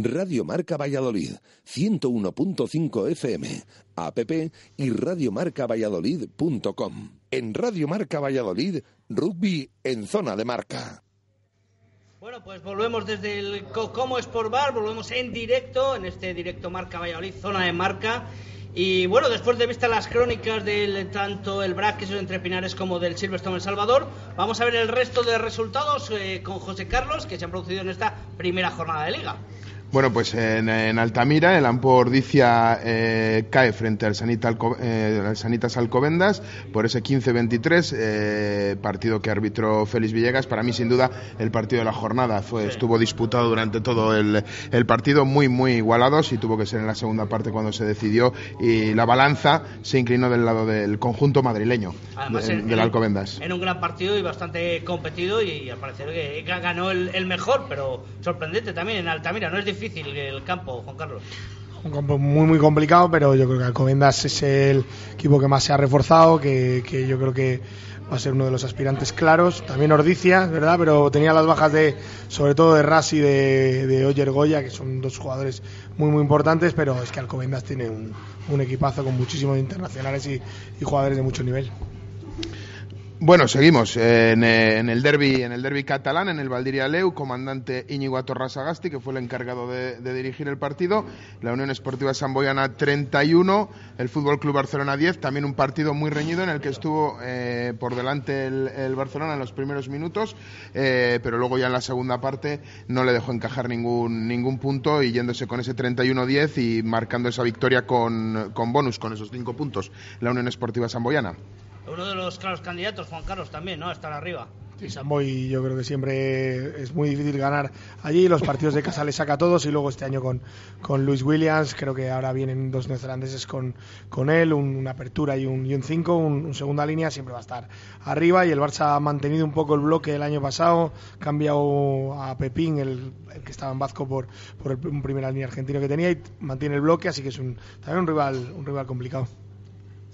Radio Marca Valladolid, 101.5 FM, app y radiomarcavalladolid.com. En Radio Marca Valladolid, rugby en zona de marca. Bueno, pues volvemos desde el Cocomo Sport Bar, volvemos en directo, en este directo Marca Valladolid, zona de marca. Y bueno, después de vista las crónicas del tanto el BRAC, que entre Pinares, como del Silverstone El Salvador, vamos a ver el resto de resultados eh, con José Carlos que se han producido en esta primera jornada de liga. Bueno, pues en, en Altamira el Ampordicia eh, cae frente al, Sanita Alco- eh, al Sanitas Alcobendas por ese 15-23, eh, partido que arbitró Félix Villegas. Para mí, sin duda, el partido de la jornada fue estuvo disputado durante todo el, el partido, muy, muy igualados y tuvo que ser en la segunda parte cuando se decidió y la balanza se inclinó del lado del conjunto madrileño, Además, de- en- del en- Alcobendas. En un gran partido y bastante competido y, al parecer que que ganó el, el mejor, pero sorprendente también en Altamira. No es difícil el campo, Juan Carlos. Un campo muy muy complicado, pero yo creo que Alcobendas es el equipo que más se ha reforzado, que, que yo creo que va a ser uno de los aspirantes claros. También Ordicia, ¿verdad? Pero tenía las bajas de, sobre todo de Ras y de, de Oyer Goya, que son dos jugadores muy muy importantes, pero es que Alcobendas tiene un, equipazo con muchísimos internacionales y jugadores de mucho nivel. Bueno, seguimos en, eh, en el derby en el derby catalán, en el Valdiria Leu, comandante Íñigo Atorra Sagasti, que fue el encargado de, dirigir el partido, la Unión Esportiva Samboyana 31, el Fútbol Club Barcelona 10, también un partido muy reñido en el que estuvo eh, por delante el, el Barcelona en los primeros minutos, eh, pero luego ya en la segunda parte no le dejó encajar ningún ningún punto y yéndose con ese 31-10 y marcando esa victoria con, con bonus, con esos cinco puntos, la Unión Esportiva Samboyana. Uno de los claros candidatos, Juan Carlos, también, ¿no? A estar arriba. Sí, Samboy yo creo que siempre es muy difícil ganar allí, los partidos de casa le saca a todos y luego este año con, Luis Williams, creo que ahora vienen dos neozelandeses con, con él, un- una apertura y un 5, un, cinco, un- un segunda línea, siempre va a estar arriba y el Barça ha mantenido un poco el bloque del año pasado, cambiado a Pepín, el, el que estaba en Vasco por, por el, un primera línea argentino que tenía y mantiene el bloque, así que es un, también un rival, un rival complicado.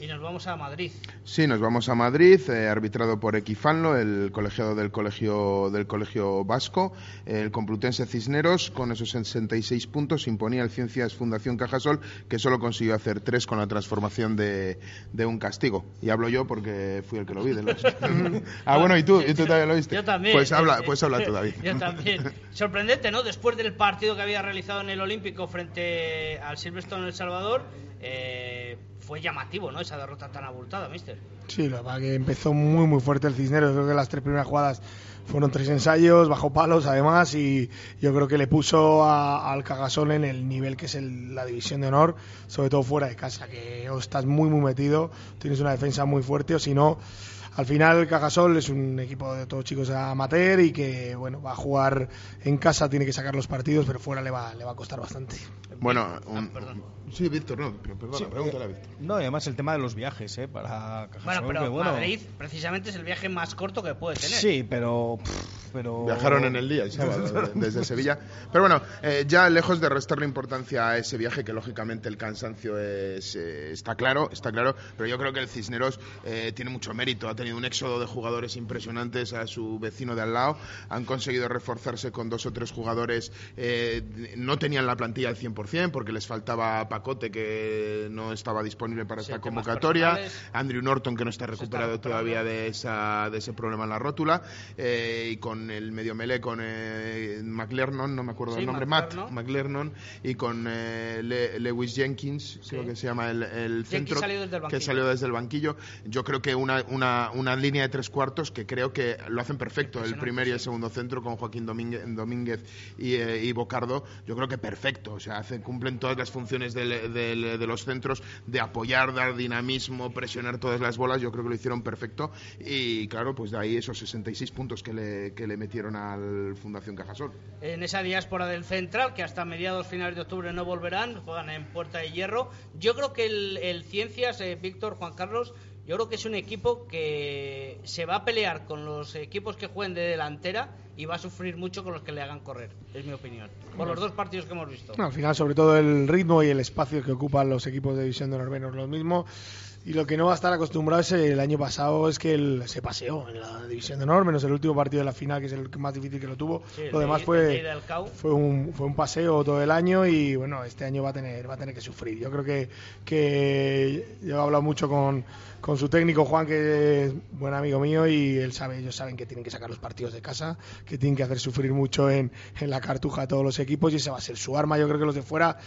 Y nos vamos a Madrid. Sí, nos vamos a Madrid, eh, arbitrado por Equifanlo, el colegiado del colegio del colegio vasco. El Complutense Cisneros, con esos 66 puntos, imponía el Ciencias Fundación Cajasol, que solo consiguió hacer tres con la transformación de, de un castigo. Y hablo yo porque fui el que lo vi. De los... [LAUGHS] ah, bueno, ¿y tú? ¿Y tú también lo viste? Yo también. Pues habla, pues habla tú, David. Yo también. Sorprendente, ¿no? Después del partido que había realizado en el Olímpico frente al Silverstone en El Salvador, eh, fue llamativo, ¿no? Esa derrota tan abultada, mister. Sí, la verdad que empezó muy muy fuerte el Cisneros. Creo que las tres primeras jugadas fueron tres ensayos, bajo palos además, y yo creo que le puso al Cagasol en el nivel que es el- la división de honor, sobre todo fuera de casa, que estás muy muy metido, tienes una defensa muy fuerte, o si no, al final el Cajasol es un equipo de todos chicos amateur y que bueno va a jugar en casa, tiene que sacar los partidos, pero fuera le va, le va a costar bastante. Bueno, un- sí, Víctor, no, pero perdona, Sí, pregúntale a eh, Víctor. No, y además el tema de los viajes, ¿eh? Para Cajasol, Bueno, pero que, bueno, Madrid precisamente es el viaje más corto que puede tener. Sí, pero... pff, pero... Viajaron en el día el sábado de- desde Sevilla. Pero bueno, eh, ya lejos de restarle importancia a ese viaje, que lógicamente el cansancio es, eh, está claro, está claro, pero yo creo que el Cisneros eh, tiene mucho mérito. Ha tenido un éxodo de jugadores impresionantes a su vecino de al lado. Han conseguido reforzarse con dos o tres jugadores. eh, no tenían la plantilla al 100% porque les faltaba Pacote, que no estaba disponible para Sí, esta convocatoria. Andrew Norton, que no está recuperado todavía de, esa, de ese problema en la rótula. eh, y con el medio melee, con eh, McLernon, no me acuerdo Sí, el nombre, McLernon. Matt McLernon, y con eh, Le- Lewis Jenkins, creo que se llama el, el centro, salió que salió desde el banquillo. Yo creo que una, una, una línea de tres cuartos que creo que lo hacen perfecto, el primer y el segundo centro con Joaquín Domínguez, Domínguez y, eh, y Bocardo, yo creo que perfecto, o sea, hacen, cumplen todas las funciones del- del- de los centros de apoyar, dar dinamismo, presionar todas las bolas, yo creo que lo hicieron perfecto y claro, pues de ahí esos 66 puntos que le, que le metieron al Fundación Cajasol. En esa diáspora del Central, que hasta mediados finales de octubre no volverán, juegan en Puerta de Hierro. Yo creo que el, el Ciencias, eh, Víctor, Juan Carlos, yo creo que es un equipo que se va a pelear con los equipos que jueguen de delantera y va a sufrir mucho con los que le hagan correr, es mi opinión. Por los dos partidos que hemos visto. No, al final, sobre todo el ritmo y el espacio que ocupan los equipos de división de honor menos lo mismo. Y lo que no va a estar acostumbrado es el año pasado es que él se paseó en la división de honor, menos el último partido de la final, que es el más difícil que lo tuvo. Sí, lo de- demás fue, fue, un, fue un paseo todo el año y bueno, este año va a tener, va a tener que sufrir. Yo creo que, que yo he hablado mucho con, con su técnico Juan, que es buen amigo mío, y él sabe, ellos saben que tienen que sacar los partidos de casa, que tienen que hacer sufrir mucho en, en la cartuja a todos los equipos y esa va a ser su arma. Yo creo que los de fuera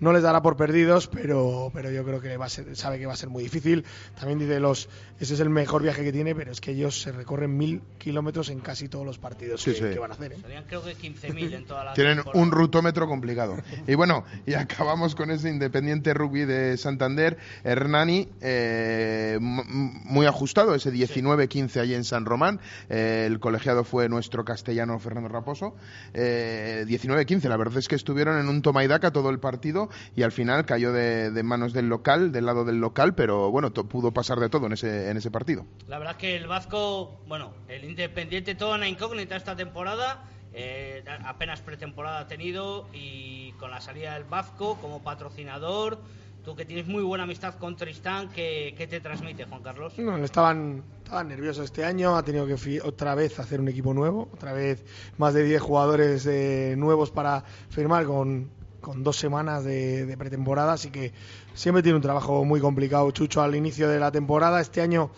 no les dará por perdidos, pero, pero yo creo que va a ser, sabe que va a ser muy difícil. También dice los, ese es el mejor viaje que tiene, pero es que ellos se recorren mil kilómetros en casi todos los partidos Sí, que, sí. que van a hacer. ¿eh? Serían creo que 15.000 en toda la Tienen temporada. un rutómetro complicado. Y bueno, y acabamos con ese Independiente Rugby de Santander. Hernani, eh, muy ajustado, ese 19-15 allí en San Román. Eh, el colegiado fue nuestro castellano Fernando Raposo. Eh, 19-15, la verdad es que estuvieron en un toma y daca todo el partido y al final cayó de, de manos del local, del lado del local, pero bueno, to- pudo pasar de todo en ese, en ese partido. La verdad que el Vasco, bueno, el Independiente toda una incógnita esta temporada. eh, apenas pretemporada ha tenido y con la salida del Vasco como patrocinador, tú que tienes muy buena amistad con Tristán, ¿qué, qué te transmite, Juan Carlos? No, estaban, estaban nerviosos este año, ha tenido que otra vez hacer un equipo nuevo, otra vez más de 10 jugadores eh, nuevos para firmar con, con dos semanas de, de pretemporada, así que siempre tiene un trabajo muy complicado Chucho al inicio de la temporada. Este año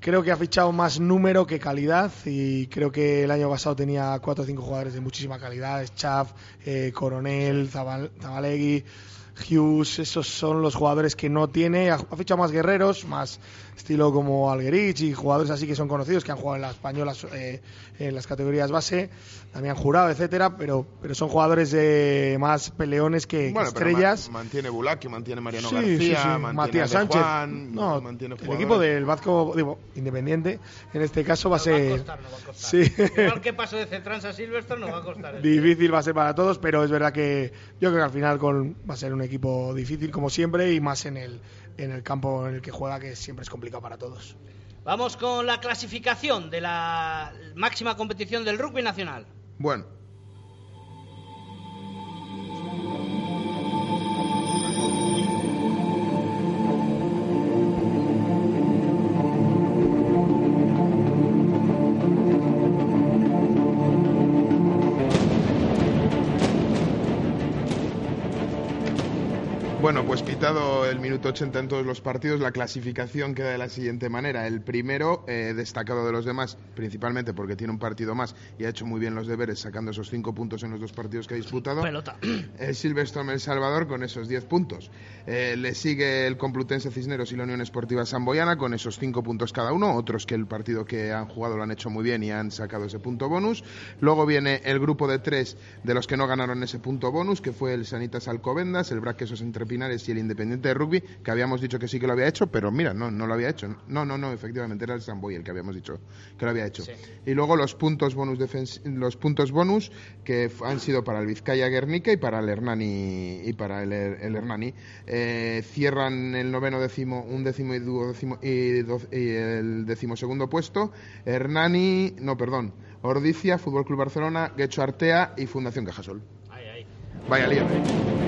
creo que ha fichado más número que calidad y creo que el año pasado tenía cuatro o cinco jugadores de muchísima calidad, Schaff, eh, Coronel, Zabal- Zabalegui, Hughes, esos son los jugadores que no tiene, ha, ha fichado más guerreros, más estilo como Alguerich y jugadores así que son conocidos, que han jugado en las españolas eh, en las categorías base, también han jurado, etcétera, pero, pero son jugadores de más peleones que, que Bueno, pero estrellas. ma- mantiene Bulaki, mantiene Mariano Sí, García, sí, sí. mantiene Matías De Sánchez. Juan, no, mantiene el jugadores. equipo del Vasco, digo, independiente, en este caso va a ser. Sí. Igual que paso de Cetrans a Silverstone nos va a costar. ¿eh? Difícil va a ser para todos, pero es verdad que yo creo que al final con, va a ser un equipo difícil como siempre y más en el, en el campo en el que juega, que siempre es complicado para todos. Vamos con la clasificación de la máxima competición del rugby nacional. Bueno, Pitado el minuto 80 en todos los partidos, la clasificación queda de la siguiente manera. El primero, eh, destacado de los demás, principalmente porque tiene un partido más y ha hecho muy bien los deberes sacando esos cinco puntos en los dos partidos que ha disputado. Pelota. El Silverstone El Salvador con esos 10 puntos. Eh, le sigue el Complutense Cisneros y la Unión Esportiva Samboyana con esos 5 puntos cada uno. Otros que el partido que han jugado lo han hecho muy bien y han sacado ese punto bonus. Luego viene el grupo de tres de los que no ganaron ese punto bonus, que fue el Sanitas Alcobendas, el Braquesos Entre Pinares y el Independiente de Rugby, que habíamos dicho que sí que lo había hecho, pero mira, no, no lo había hecho. No, no, no, efectivamente era el Samboy el que habíamos dicho que lo había hecho. Y luego los puntos bonus los puntos bonus que han sido para el Vizcaya Guernica y para el Hernani y para el, el Hernani. Eh, cierran el noveno décimo, un décimo y duodécimo y, doce- y el decimosegundo puesto. Hernani, no, perdón, Ordicia, Fútbol Club Barcelona, Guecho Artea y Fundación Cajasol. Vaya lío.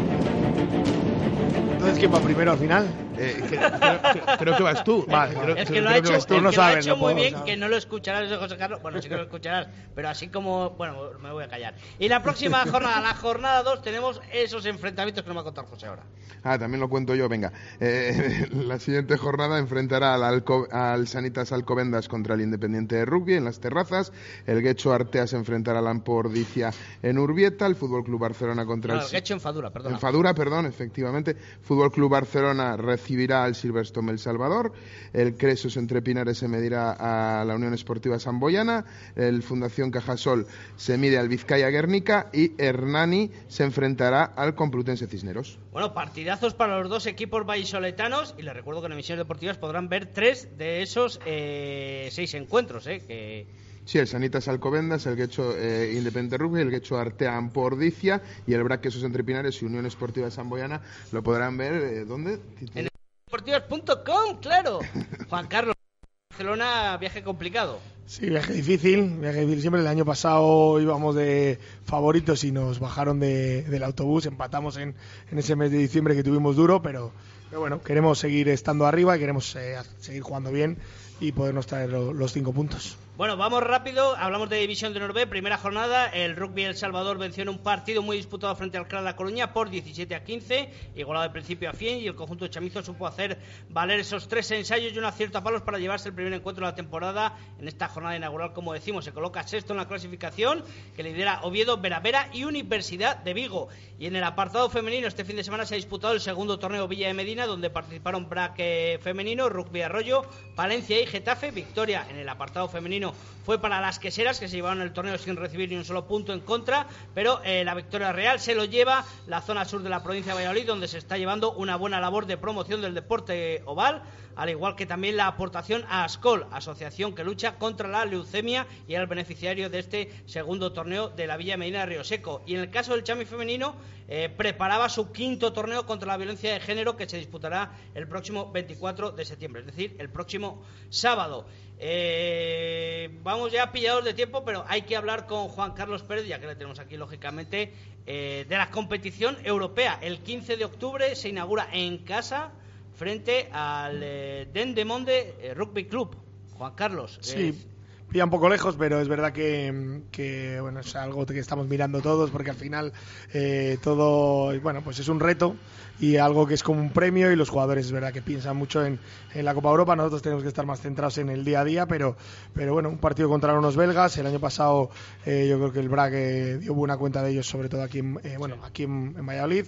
Entonces, ¿quién va primero al final? Eh, que- creo, que- creo que vas tú. [LAUGHS] Vale, Creo- Es que lo ha hecho, tú. no que lo ha sabes, hecho no muy bien, saber. que no lo escucharás, eso, José Carlos. Bueno, sí que lo escucharás, pero así como. Bueno, me voy a callar. Y la próxima [LAUGHS] jornada, la jornada 2, tenemos esos enfrentamientos que nos va a contar José ahora. Ah, también lo cuento yo, venga. Eh, [LAUGHS] la siguiente jornada enfrentará al, Alco- al Sanitas Alcobendas contra el Independiente de Rugby en las terrazas. El Guecho Artea se enfrentará al Ampordicia en Urbieta. El Fútbol Club Barcelona contra No, el. el que he hecho enfadura, perdón. Enfadura, perdón, efectivamente. Fútbol Club Barcelona recibirá al Silverstone El Salvador. El Cresos Entre Pinares se medirá a la Unión Esportiva Samboyana. El Fundación Cajasol se mide al Vizcaya Guernica. Y Hernani se enfrentará al Complutense Cisneros. Bueno, partidazos para los dos equipos vallisoletanos. Y les recuerdo que en emisiones deportivas podrán ver tres de esos eh, seis encuentros, ¿eh? Que. Sí, el Sanitas Alcobendas, el Guecho eh, Independiente Rugby, el Guecho Artea Ampordicia y el Braquesos Entre Pinares y Unión Esportiva Samboyana lo podrán ver, eh, ¿dónde? En claro. [LAUGHS] Juan Carlos, Barcelona, viaje complicado. Sí, viaje difícil, viaje difícil siempre. El año pasado íbamos de favoritos y nos bajaron de- del autobús, empatamos en, en ese mes de diciembre que tuvimos duro, pero, pero bueno, queremos seguir estando arriba y queremos eh, seguir jugando bien y podernos traer lo- los cinco puntos. Bueno, vamos rápido. Hablamos de División de Norbe. Primera jornada. El Rugby El Salvador venció en un partido muy disputado frente al Clan La Coruña por 17 a 15. Igualado de principio a fin. Y el conjunto de Chamizo supo hacer valer esos tres ensayos y un acierto a palos para llevarse el primer encuentro de la temporada. En esta jornada inaugural, como decimos, se coloca sexto en la clasificación que lidera Oviedo, Veravera y Universidad de Vigo. Y en el apartado femenino, este fin de semana se ha disputado el segundo torneo Villa de Medina, donde participaron BRAC eh, femenino, Rugby Arroyo, Palencia y Getafe. Victoria en el apartado femenino fue para las queseras, que se llevaron el torneo sin recibir ni un solo punto en contra, pero eh, la victoria real se lo lleva la zona sur de la provincia de Valladolid, donde se está llevando una buena labor de promoción del deporte oval, al igual que también la aportación a ASCOL, asociación que lucha contra la leucemia y era el beneficiario de este segundo torneo de la Villa Medina de Río Seco. Y en el caso del Chami femenino, eh, preparaba su quinto torneo contra la violencia de género que se disputará el próximo 24 de septiembre, es decir, el próximo sábado. Eh, vamos ya pillados de tiempo, pero hay que hablar con Juan Carlos Pérez, ya que le tenemos aquí, lógicamente, eh, de la competición europea. El 15 de octubre se inaugura en casa frente al eh, Dendemonde eh, Rugby Club. Juan Carlos. eh, Sí, pilla un poco lejos, pero es verdad que, que, bueno, es algo que estamos mirando todos porque al final eh, todo, bueno, pues es un reto y algo que es como un premio y los jugadores es verdad que piensan mucho en, en la Copa Europa, nosotros tenemos que estar más centrados en el día a día, pero, pero bueno, un partido contra unos belgas, el año pasado eh, yo creo que el BRAC eh, dio buena cuenta de ellos, sobre todo aquí, en, eh, bueno, aquí en, en Valladolid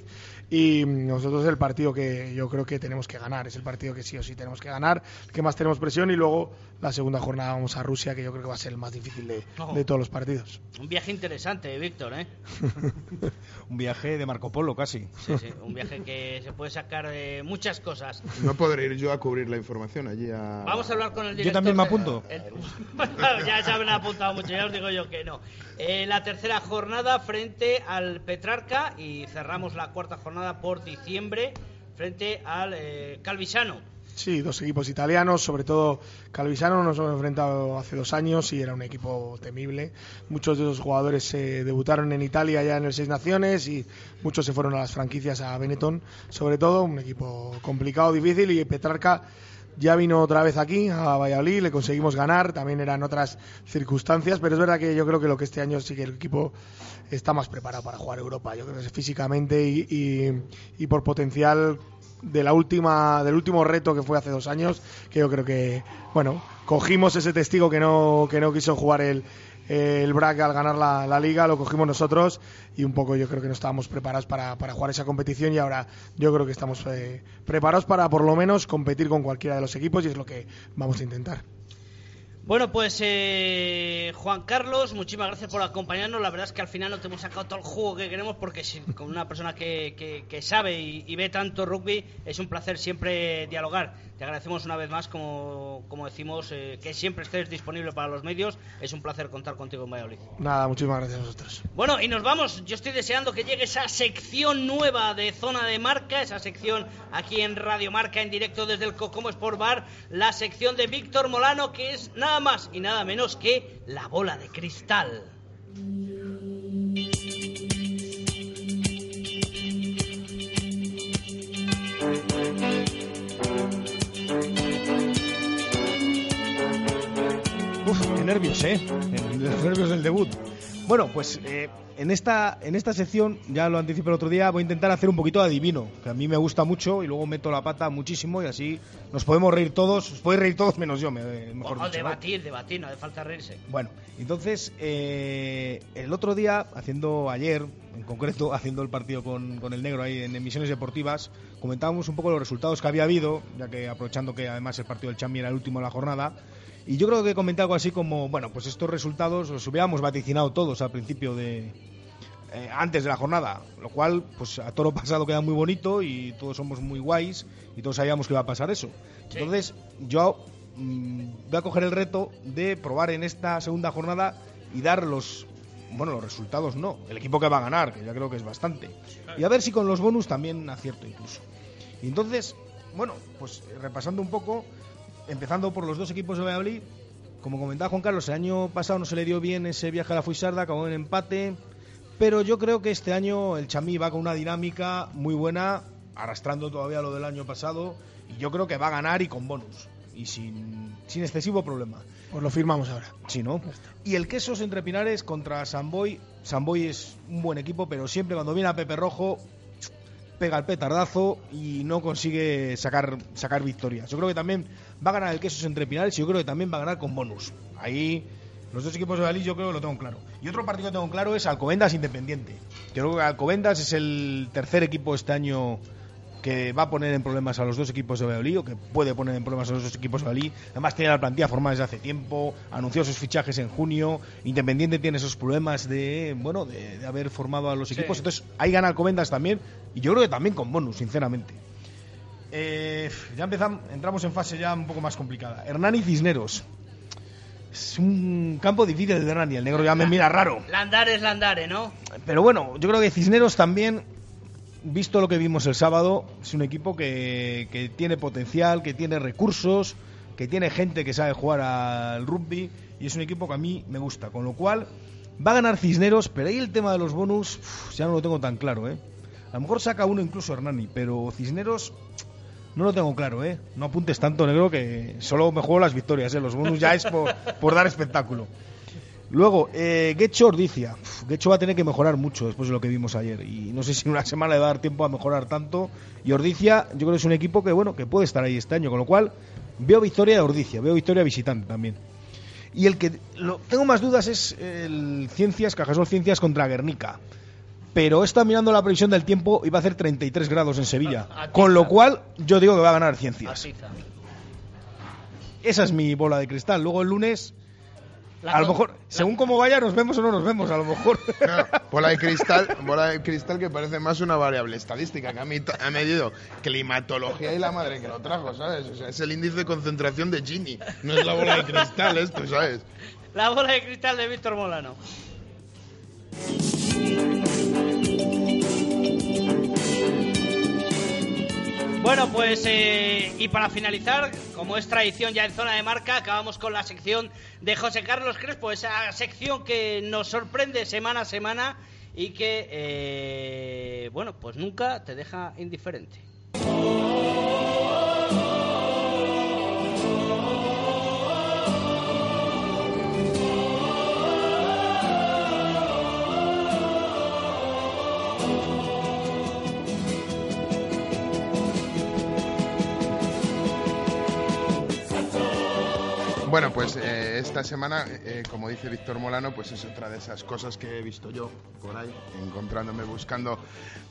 y nosotros el partido que yo creo que tenemos que ganar, es el partido que sí o sí tenemos que ganar, que más tenemos presión y luego la segunda jornada vamos a Rusia, que yo creo que va a ser el más difícil de, Oh. de todos los partidos. un viaje interesante, Víctor, ¿eh? [LAUGHS] Un viaje de Marco Polo casi. Sí, sí, un viaje que se puede sacar eh, muchas cosas. No podré ir yo a cubrir la información allí a... Vamos a hablar con el director. Yo también me de- apunto. el- [LAUGHS] ya se han apuntado mucho, ya os digo yo que no. Eh, la tercera jornada frente al Petrarca y cerramos la cuarta jornada por diciembre frente al eh, Calvisano. Sí, dos equipos italianos, sobre todo Calvisano nos hemos enfrentado hace dos años y era un equipo temible. Muchos de esos jugadores se debutaron en Italia ya en el Seis Naciones y muchos se fueron a las franquicias a Benetton, sobre todo un equipo complicado, difícil y Petrarca ya vino otra vez aquí a Valladolid, le conseguimos ganar, también eran otras circunstancias, pero es verdad que yo creo que lo que este año sí que el equipo está más preparado para jugar Europa, yo creo que físicamente y- y por potencial de la última del último reto que fue hace dos años que yo creo que bueno cogimos ese testigo que no que no quiso jugar el el BRAC al ganar la, la liga lo cogimos nosotros y un poco yo creo que no estábamos preparados para, para jugar esa competición y ahora yo creo que estamos eh, preparados para por lo menos competir con cualquiera de los equipos y es lo que vamos a intentar Bueno, pues eh, Juan Carlos, muchísimas gracias por acompañarnos. La verdad es que al final no te hemos sacado todo el jugo que queremos porque con una persona que, que- que sabe y ve tanto rugby es un placer siempre dialogar. Te agradecemos una vez más, como, como decimos, eh, que siempre estés disponible para los medios. Es un placer contar contigo en Valladolid. nada muchísimas gracias a vosotros Bueno, y nos vamos. Yo estoy deseando que llegue esa sección nueva de Zona de Marca, esa sección aquí en Radio Marca en directo desde el Cocomo Sport Bar, la sección de Víctor Molano, que es nada más y nada menos que la bola de cristal. Nervios, ¿eh? Los nervios del debut. Bueno, pues eh, en, esta, en esta sección, ya lo anticipé el otro día, voy a intentar hacer un poquito de adivino, que a mí me gusta mucho y luego meto la pata muchísimo y así nos podemos reír todos, os podéis reír todos menos yo, me- mejor O, o dicho. ¿no? debatir, debatir, no hace falta reírse. Bueno, entonces, eh, el otro día, haciendo ayer, en concreto, [LAUGHS] haciendo el partido con, con el negro ahí en emisiones deportivas, comentábamos un poco los resultados que había habido, ya que aprovechando que además el partido del Chambi era el último de la jornada, y yo creo que comenté algo así como, bueno, pues estos resultados los hubiéramos vaticinado todos al principio de... eh, antes de la jornada, lo cual, pues a toro pasado queda muy bonito y todos somos muy guays y todos sabíamos que iba a pasar eso. Entonces, yo mm, voy a coger el reto de probar en esta segunda jornada y dar los bueno los resultados no el equipo que va a ganar que ya creo que es bastante. Y a ver si con los bonus también acierto incluso. Y entonces bueno pues repasando un poco empezando por los dos equipos de Valladolid como comentaba Juan Carlos el año pasado no se le dio bien ese viaje a la Fuisarda acabó en empate pero yo creo que este año el Chamí va con una dinámica muy buena arrastrando todavía lo del año pasado y yo creo que va a ganar y con bonus y sin, sin excesivo problema. Pues lo firmamos ahora. Sí, ¿no? Y el Quesos entre Pinares contra Samboy. Samboy es un buen equipo, pero siempre cuando viene a Pepe Rojo pega el petardazo y no consigue sacar, sacar victorias. Yo creo que también va a ganar el Quesos entre Pinares y yo creo que también va a ganar con bonus. Ahí los dos equipos de Valís yo creo que lo tengo claro. Y otro partido que tengo claro es Alcobendas Independiente. Yo creo que Alcobendas es el tercer equipo este año que va a poner en problemas a los dos equipos de Valladolid o que puede poner en problemas a los dos equipos de Valladolid. Además tiene la plantilla formada desde hace tiempo, anunció sus fichajes en junio. Independiente tiene esos problemas de bueno de, de haber formado a los equipos. Entonces ahí gana Alcobendas también y yo creo que también con bonus, sinceramente. Eh, ya empezamos, entramos en fase ya un poco más complicada. Hernán y Cisneros. Es un campo difícil de Hernán y el negro ya me mira raro. Landare es Landare, ¿no? Pero bueno, yo creo que Cisneros también, visto lo que vimos el sábado, es un equipo que, que tiene potencial, que tiene recursos, que tiene gente que sabe jugar al rugby y es un equipo que a mí me gusta. Con lo cual, va a ganar Cisneros, pero ahí el tema de los bonus uf, ya no lo tengo tan claro, ¿eh? A lo mejor saca uno incluso Hernani, pero Cisneros no lo tengo claro, ¿eh? No apuntes tanto, negro, que solo me juego las victorias, ¿eh? Los bonus ya es por, dar espectáculo. Luego, eh, Gecho Ordicia. Uf, Gecho va a tener que mejorar mucho después de lo que vimos ayer. Y no sé si en una semana le va a dar tiempo a mejorar tanto. Y Ordicia, yo creo que es un equipo que, bueno, que puede estar ahí este año. Con lo cual, veo victoria de Ordicia, veo victoria visitante también. Y el que lo, tengo más dudas es el Ciencias, Cajasol Ciencias contra Guernica. Pero está mirando la previsión del tiempo y va a hacer 33 grados en Sevilla. Con lo cual, yo digo que va a ganar Ciencias. Esa es mi bola de cristal. Luego el lunes, La a lo mejor, según cómo vaya, nos vemos o no nos vemos, a lo mejor. [LAUGHS] Bola de cristal, bola de cristal que parece más una variable estadística que ha, ha medido climatología y la madre que lo trajo, ¿sabes? O sea, es el índice de concentración de Gini, no es la bola de cristal esto, ¿sabes? La bola de cristal de Víctor Molano. Bueno, pues eh, y para finalizar, como es tradición ya en zona de marca, acabamos con la sección de José Carlos Crespo, esa sección que nos sorprende semana a semana y que, eh, bueno, pues nunca te deja indiferente. Bueno, pues eh, esta semana, eh, como dice Víctor Molano, pues es otra de esas cosas que he visto yo por ahí, encontrándome buscando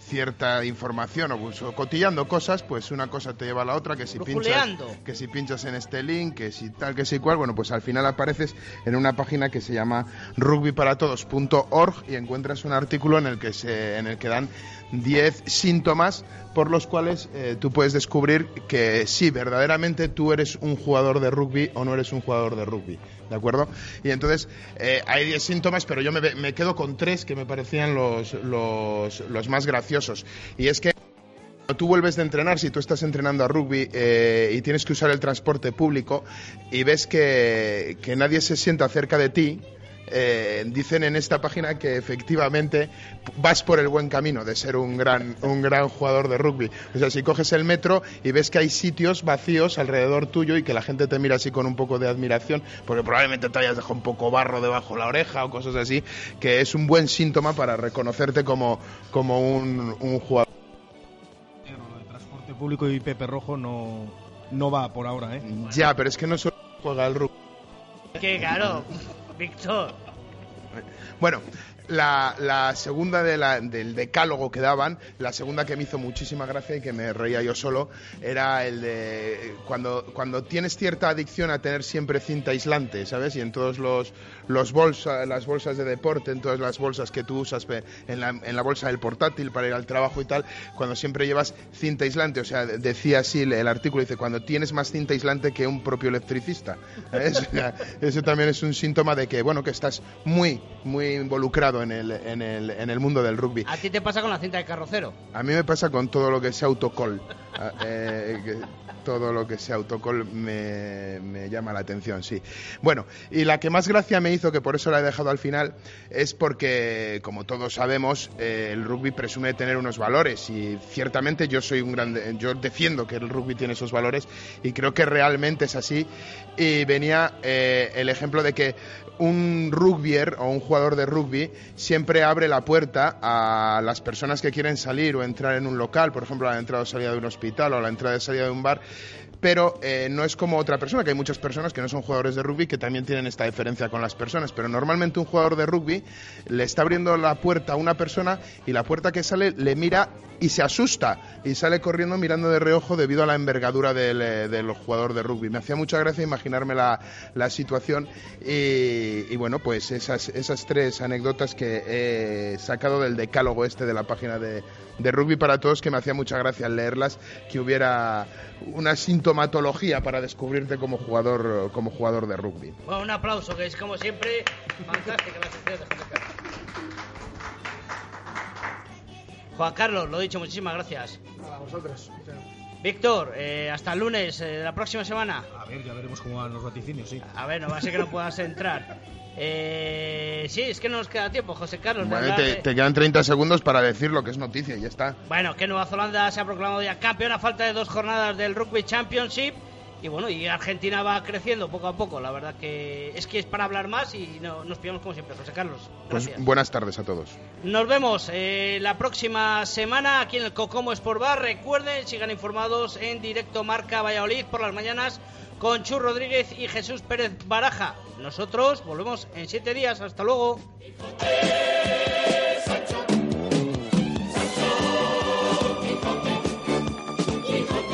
cierta información o, o cotillando cosas, pues una cosa te lleva a la otra, que si pinchas, que si pinchas en este link, que si tal, que si cual, bueno, pues al final apareces en una página que se llama rugbyparatodos.org y encuentras un artículo en el que se, en el que dan 10 síntomas por los cuales eh, tú puedes descubrir que sí, verdaderamente tú eres un jugador de rugby o no eres un jugador de rugby, ¿de acuerdo? Y entonces eh, hay 10 síntomas, pero yo me, quedo con tres que me parecían los, los, los más graciosos. Y es que cuando tú vuelves de entrenar, si tú estás entrenando a rugby eh, y tienes que usar el transporte público y ves que, que nadie se sienta cerca de ti, eh, dicen en esta página que efectivamente vas por el buen camino de ser un gran, un gran jugador de rugby. O sea, si coges el metro y ves que hay sitios vacíos alrededor tuyo y que la gente te mira así con un poco de admiración, porque probablemente te hayas dejado un poco barro debajo de la oreja o cosas así, que es un buen síntoma para reconocerte como, como un, un jugador. transporte público y Pepe Rojo no, no va por ahora, ¿eh? Ya, pero es que no solo juega el rugby. Que claro, Víctor. Bueno, la, la segunda de la- del decálogo que daban, la segunda que me hizo muchísima gracia y que me reía yo solo, era el de cuando, cuando tienes cierta adicción a tener siempre cinta aislante, ¿sabes? Y en todos los, los bolsa, las bolsas de deporte, en todas las bolsas que tú usas en la, en la bolsa del portátil para ir al trabajo y tal, cuando siempre llevas cinta aislante, o sea, de- decía así el, artículo, dice, cuando tienes más cinta aislante que un propio electricista. [LAUGHS] eso también es un síntoma de que, bueno, que estás muy, muy involucrado en el, en el, en el mundo del rugby. ¿A ti te pasa con la cinta de carrocero? A mí me pasa con todo lo que sea autocol. [LAUGHS] Ah, eh, que todo lo que sea autocol me, me llama la atención, sí. Bueno, y la que más gracia me hizo, que por eso la he dejado al final, es porque, como todos sabemos, eh, el rugby presume tener unos valores y ciertamente yo soy un grande, yo defiendo que el rugby tiene esos valores y creo que realmente es así. Y venía eh, el ejemplo de que un rugbyer o un jugador de rugby siempre abre la puerta a las personas que quieren salir o entrar en un local, por ejemplo, a la entrada o salida de un hospital o a la entrada y salida de un bar, pero eh, no es como otra persona, que hay muchas personas que no son jugadores de rugby que también tienen esta diferencia con las personas, pero normalmente un jugador de rugby le está abriendo la puerta a una persona y la puerta que sale le mira y se asusta y sale corriendo mirando de reojo debido a la envergadura del, eh, del jugador de rugby. Me hacía mucha gracia imaginarme la, la situación y, y bueno, pues esas, esas tres anécdotas que he sacado del decálogo este de la página de, de Rugby para Todos que me hacía mucha gracia al leerlas, que hubiera una sintomatología para descubrirte como jugador, como jugador de rugby. Bueno, un aplauso, que es como siempre fantástica la de. Juan Carlos, lo dicho, muchísimas gracias. A vosotros. Víctor, eh, hasta el lunes, eh, la próxima semana. A ver, ya veremos cómo van los vaticinios, sí. A ver, no va a ser que no puedas entrar. Eh, sí, es que no nos queda tiempo, José Carlos. Bueno, te, de- te quedan 30 segundos para decir lo que es noticia y ya está. Bueno, que Nueva Zelanda se ha proclamado ya campeón a falta de dos jornadas del Rugby Championship. Y bueno, y Argentina va creciendo poco a poco. La verdad que es que es para hablar más y no, nos pillamos como siempre, José Carlos. Pues Gracias. buenas tardes a todos. Nos vemos eh, la próxima semana aquí en el Cocomo Sport Bar. Recuerden, sigan informados en directo Marca Valladolid por las mañanas con Chu Rodríguez y Jesús Pérez Baraja. Nosotros volvemos en siete días. Hasta luego.